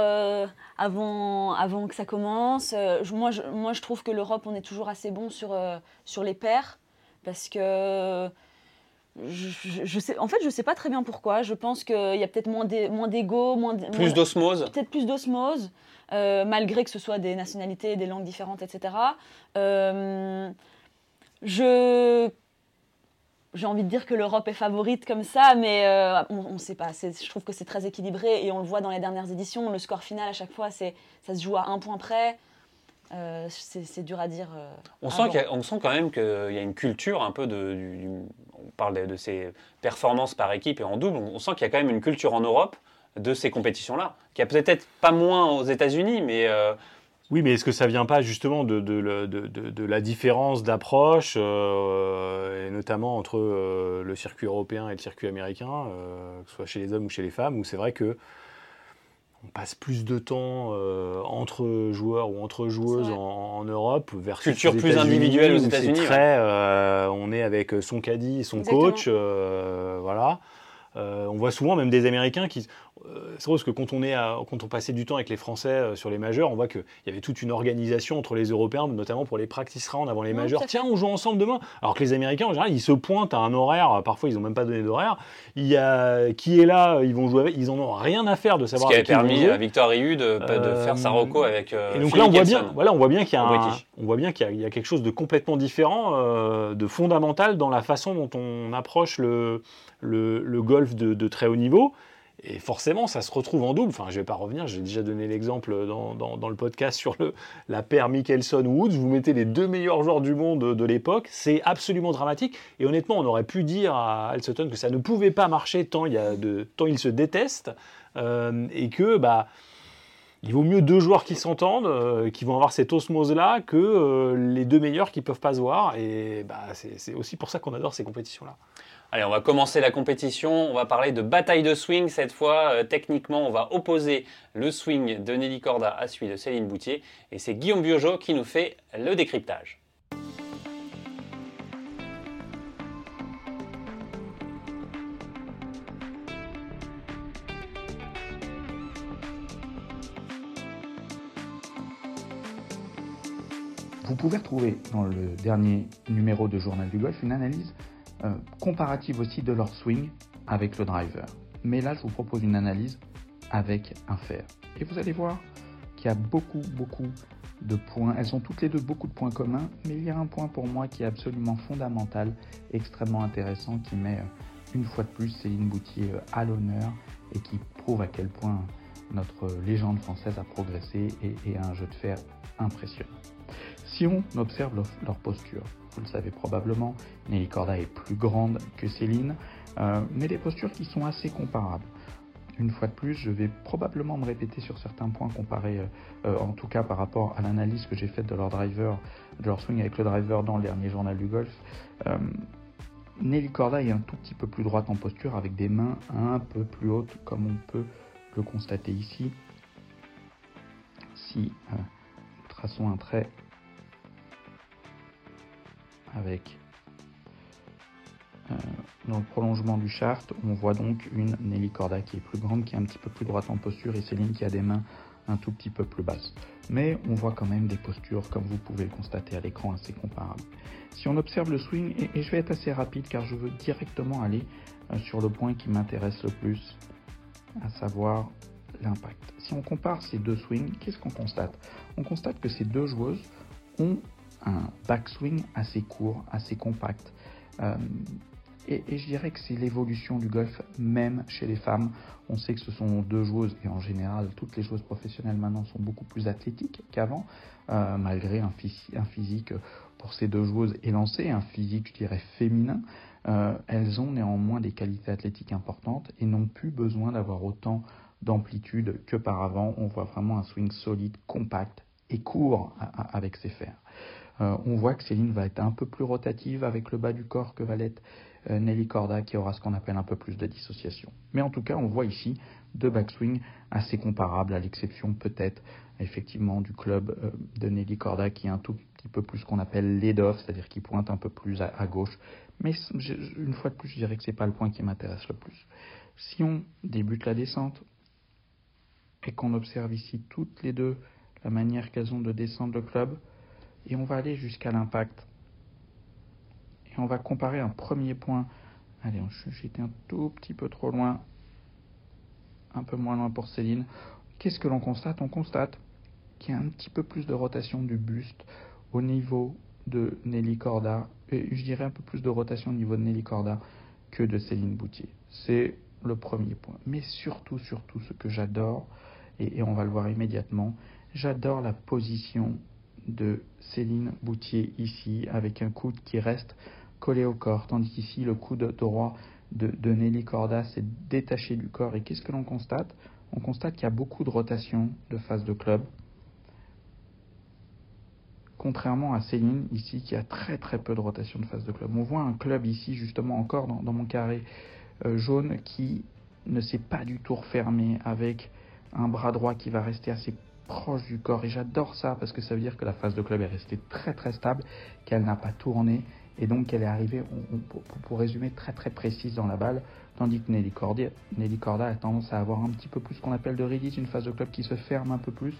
avant, avant que ça commence. Euh, je- moi, je, moi, je trouve que l'Europe, on est toujours assez bon sur, euh, sur les paires. Parce que. Je, je- sais, en fait, je ne sais pas très bien pourquoi. Je pense qu'il y a peut-être moins d'ego, moins, Plus d'osmose. Peut-être plus d'osmose, euh, malgré que ce soit des nationalités, des langues différentes, etc. Euh, je j'ai envie de dire que l'Europe est favorite comme ça, mais euh, on ne sait pas. Je trouve que c'est très équilibré et on le voit dans les dernières éditions. Le score final, à chaque fois, ça se joue à un point près. Euh, c'est dur à dire. Euh, on, sent on, sent quand même qu'il y a une culture un peu de. on parle de, ces performances par équipe et en double. On sent qu'il y a quand même une culture en Europe de ces compétitions-là, qui a peut-être pas moins aux États-Unis, mais. Oui, mais est-ce que ça vient pas justement de, de, la différence d'approche, euh, et notamment entre euh, le circuit européen et le circuit américain, euh, que ce soit chez les hommes ou chez les femmes, où c'est vrai que on passe plus de temps entre joueurs ou entre joueuses en, Europe versus culture plus individuelle aux États-Unis. on est avec son caddie, son coach, voilà. On voit souvent même des Américains qui, euh, c'est drôle parce que quand on, est quand on passait du temps avec les Français euh, sur les majeurs, on voit qu'il y avait toute une organisation entre les Européens, notamment pour les practice rounds avant les majeurs. Tiens, on joue ensemble demain. Alors que les Américains, en général, ils se pointent à un horaire. Parfois, ils n'ont même pas donné d'horaire. Il y a qui est là, ils vont jouer avec. Ils en ont rien à faire de savoir. Ce qui avait permis à Victor Riu de, faire sa reco avec. Euh, et donc là, on voit bien. Voilà, on voit bien qu'il y a, on voit bien qu'il y, a quelque chose de complètement différent, de fondamental dans la façon dont on approche le, le, golf de, très haut niveau. Et forcément, ça se retrouve en double. Enfin, je ne vais pas revenir, j'ai déjà donné l'exemple dans, dans, le podcast sur le, la paire Mickelson-Woods. Vous mettez les deux meilleurs joueurs du monde de, l'époque, c'est absolument dramatique. Et honnêtement, on aurait pu dire à Al Sutton que ça ne pouvait pas marcher tant, il, y a de, se détestent. Euh, et que, bah, il vaut mieux deux joueurs qui s'entendent, euh, qui vont avoir cette osmose-là, que euh, les deux meilleurs qui ne peuvent pas se voir. Et bah, c'est aussi pour ça qu'on adore ces compétitions-là. Allez, on va commencer la compétition. On va parler de bataille de swing cette fois. Euh, techniquement, on va opposer le swing de Nelly Corda à celui de Céline Boutier. Et c'est Guillaume Biojo qui nous fait le décryptage. Vous pouvez retrouver dans le dernier numéro de Journal du Golf une analyse euh, comparative aussi de leur swing avec le driver. Mais là, je vous propose une analyse avec un fer. Et vous allez voir qu'il y a beaucoup, beaucoup de points. Elles ont toutes les deux beaucoup de points communs, mais il y a un point pour moi qui est absolument fondamental, extrêmement intéressant, qui met euh, une fois de plus Céline Boutier euh, à l'honneur et qui prouve à quel point notre légende française a progressé et, a un jeu de fer impressionnant. Si on observe leur posture, vous le savez probablement, Nelly Corda est plus grande que Céline, euh, mais des postures qui sont assez comparables. Une fois de plus, je vais probablement me répéter sur certains points comparés, euh, euh, en tout cas par rapport à l'analyse que j'ai faite de leur driver, de leur swing avec le driver dans le dernier journal du golf. Nelly Corda est un tout petit peu plus droite en posture avec des mains un peu plus hautes comme on peut le constater ici. Si nous traçons un trait avec euh, dans le prolongement du chart, on voit donc une Nelly Corda qui est plus grande, qui est un petit peu plus droite en posture, et Céline qui a des mains un tout petit peu plus basses. Mais on voit quand même des postures, comme vous pouvez le constater à l'écran, assez comparables. Si on observe le swing, et, je vais être assez rapide car je veux directement aller euh, sur le point qui m'intéresse le plus, à savoir l'impact. Si on compare ces deux swings, qu'est-ce qu'on constate? On constate que ces deux joueuses ont un backswing assez court, assez compact. Euh, et, je dirais que c'est l'évolution du golf même chez les femmes. On sait que ce sont deux joueuses, et en général, toutes les joueuses professionnelles maintenant sont beaucoup plus athlétiques qu'avant, euh, malgré un, physique pour ces deux joueuses élancé, un physique, je dirais, féminin. Euh, elles ont néanmoins des qualités athlétiques importantes et n'ont plus besoin d'avoir autant d'amplitude que par avant. On voit vraiment un swing solide, compact et court avec ses fers. Euh, on voit que Céline va être un peu plus rotative avec le bas du corps que va l'être euh, Nelly Corda qui aura ce qu'on appelle un peu plus de dissociation. Mais en tout cas, on voit ici deux backswings assez comparables, à l'exception peut-être effectivement du club euh, de Nelly Corda qui est un tout petit peu plus ce qu'on appelle lead-off, c'est-à-dire qui pointe un peu plus à, gauche. Mais une fois de plus, je dirais que ce n'est pas le point qui m'intéresse le plus. Si on débute la descente et qu'on observe ici toutes les deux la manière qu'elles ont de descendre le club, et on va aller jusqu'à l'impact. Et on va comparer un premier point. Allez, j'étais un tout petit peu trop loin. Un peu moins loin pour Céline. Qu'est-ce que l'on constate? On constate qu'il y a un petit peu plus de rotation du buste au niveau de Nelly Corda et je dirais un peu plus de rotation au niveau de Nelly Corda que de Céline Boutier. C'est le premier point. Mais surtout, surtout, ce que j'adore, et, on va le voir immédiatement, j'adore la position de Céline Boutier ici, avec un coude qui reste collé au corps, tandis qu'ici, le coude droit de, Nelly Corda s'est détaché du corps. Et qu'est-ce que l'on constate? On constate qu'il y a beaucoup de rotation de phase de club, contrairement à Céline ici qui a très très peu de rotation de phase de club. On voit un club ici justement encore dans, mon carré euh, jaune qui ne s'est pas du tout refermé avec un bras droit qui va rester assez proche du corps et j'adore ça parce que ça veut dire que la phase de club est restée très très stable, qu'elle n'a pas tourné et donc qu'elle est arrivée, pour, résumer, très très précise dans la balle, tandis que Nelly Corda, Nelly Corda a tendance à avoir un petit peu plus ce qu'on appelle de release, une phase de club qui se ferme un peu plus,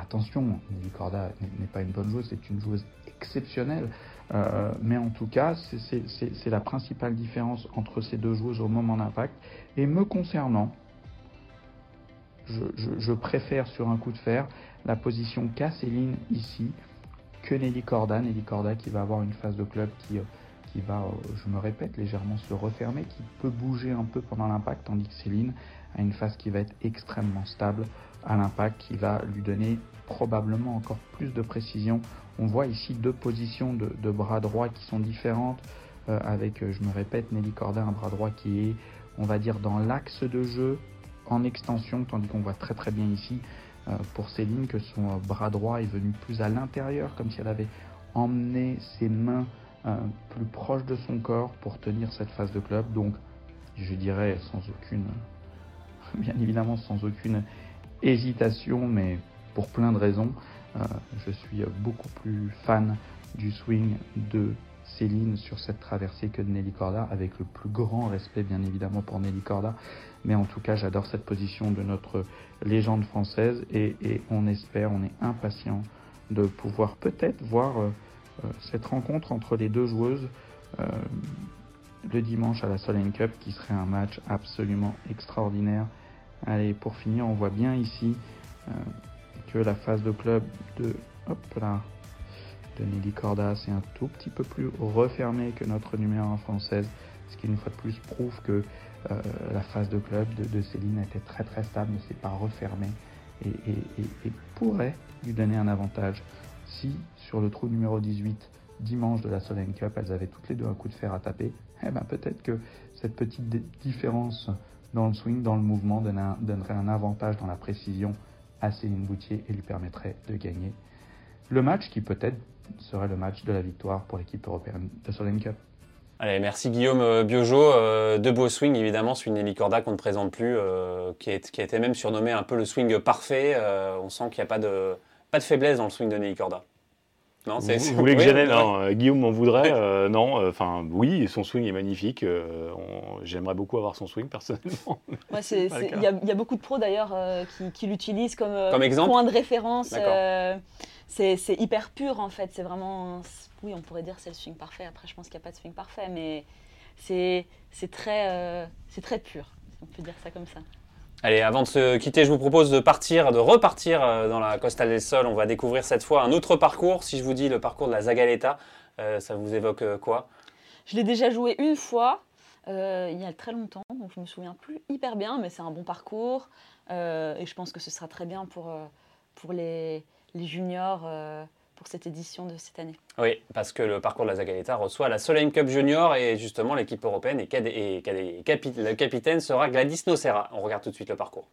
attention, Nelly Corda n'est pas une bonne joueuse, c'est une joueuse exceptionnelle. Euh, mais en tout cas, c'est la principale différence entre ces deux joueuses au moment d'impact. Et me concernant, je, préfère sur un coup de fer la position Céline ici que Nelly Corda. Nelly Corda qui va avoir une phase de club qui, euh, va, euh, je me répète, légèrement se refermer, qui peut bouger un peu pendant l'impact, tandis que Céline a une phase qui va être extrêmement stable à l'impact qui va lui donner probablement encore plus de précision. On voit ici deux positions de, bras droit qui sont différentes euh, avec, je me répète, Nelly Corda, un bras droit qui est, on va dire, dans l'axe de jeu en extension, tandis qu'on voit très très bien ici euh, pour Céline que son bras droit est venu plus à l'intérieur, comme si elle avait emmené ses mains plus proches de son corps pour tenir cette phase de club. Donc, je dirais sans aucune, bien évidemment sans aucune hésitation, mais pour plein de raisons. Euh, je suis beaucoup plus fan du swing de Céline sur cette traversée que de Nelly Corda, avec le plus grand respect bien évidemment pour Nelly Corda. Mais en tout cas, j'adore cette position de notre légende française et, on espère, on est impatient de pouvoir peut-être voir euh, euh, cette rencontre entre les deux joueuses le dimanche à la Solheim Cup qui serait un match absolument extraordinaire Allez, pour finir, on voit bien ici euh, que la phase de club de, hop là, de Nelly Corda, c'est un tout petit peu plus refermé que notre numéro 1 française, ce qui une fois de plus prouve que euh, la phase de club de, Céline était très très stable, ne s'est pas refermée et, pourrait lui donner un avantage si sur le trou numéro 18 dimanche de la Solheim Cup, elles avaient toutes les deux un coup de fer à taper, eh ben peut-être que cette petite différence dans le swing, dans le mouvement, donnerait un avantage dans la précision à Céline Boutier et lui permettrait de gagner le match qui peut-être serait le match de la victoire pour l'équipe européenne de Solheim Cup. Allez, merci Guillaume euh, Biojo. Euh, de beaux swings, évidemment, sur une Corda qu'on ne présente plus, euh, qui, a été même surnommé un peu le swing parfait. on sent qu'il n'y a pas de, pas de faiblesse dans le swing de Nelly Corda. Non, vous, vous voulez que j'aille Non, euh, Guillaume m'en voudrait. Euh, non, euh, enfin, oui, son swing est magnifique. J'aimerais beaucoup avoir son swing personnellement. Il y, a beaucoup de pros d'ailleurs qui, l'utilisent comme, point de référence. c'est hyper pur en fait. C'est vraiment. Oui, on pourrait dire c'est le swing parfait. Après, je pense qu'il n'y a pas de swing parfait, mais c'est très, c'est très pur. On peut dire ça comme ça. Allez, avant de se quitter, je vous propose de partir, de repartir euh, dans la Costa del Sol. On va découvrir cette fois un autre parcours. Si je vous dis le parcours de la Zagaleta, euh, ça vous évoque euh, quoi? Je l'ai déjà joué une fois, il y a très longtemps, donc je me souviens plus hyper bien, mais c'est un bon parcours. et je pense que ce sera très bien pour, pour les juniors pour cette édition de cette année. Oui, parce que le parcours de la Zagaleta reçoit la Solheim Cup Junior et justement l'équipe européenne et, et, et, le capitaine sera Gladys Nocera. On regarde tout de suite le parcours.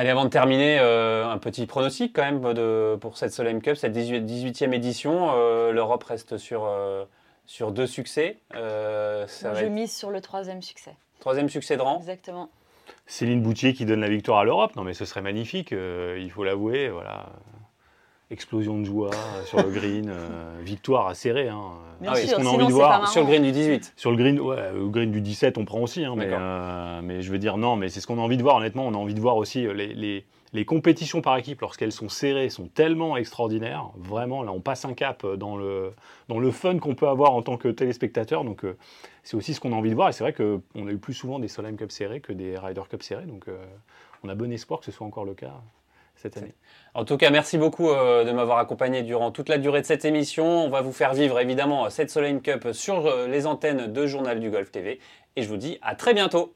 Allez, avant de terminer, euh, un petit pronostic quand même de, pour cette Solheim Cup, cette 18, e édition. Euh, L'Europe reste sur, euh, sur deux succès. Ça je mise sur le troisième succès. Troisième succès de rang Exactement. Céline Boutier qui donne la victoire à l'Europe. Non, mais ce serait magnifique, il faut l'avouer. Voilà explosion de joie sur le green, euh, victoire à serrer. Hein. Bien sûr, qu'on a envie de voir sur le green du 18 Sur le green, ouais, le green du 17, on prend aussi. Hein, mais, euh, mais, je veux dire, non, mais c'est ce qu'on a envie de voir. Honnêtement, on a envie de voir aussi euh, les, les, les compétitions par équipe, lorsqu'elles sont serrées, sont tellement extraordinaires. Vraiment, là, on passe un cap dans le, dans le fun qu'on peut avoir en tant que téléspectateur. Donc, c'est aussi ce qu'on a envie de voir. Et c'est vrai qu'on a eu plus souvent des Solheim Cup serrés que des Ryder Cup serrés. Donc, on a bon espoir que ce soit encore le cas cette année. En tout cas, merci beaucoup euh, de m'avoir accompagné durant toute la durée de cette émission. On va vous faire vivre évidemment cette Solheim Cup sur euh, les antennes de Journal du Golf TV. Et je vous dis à très bientôt.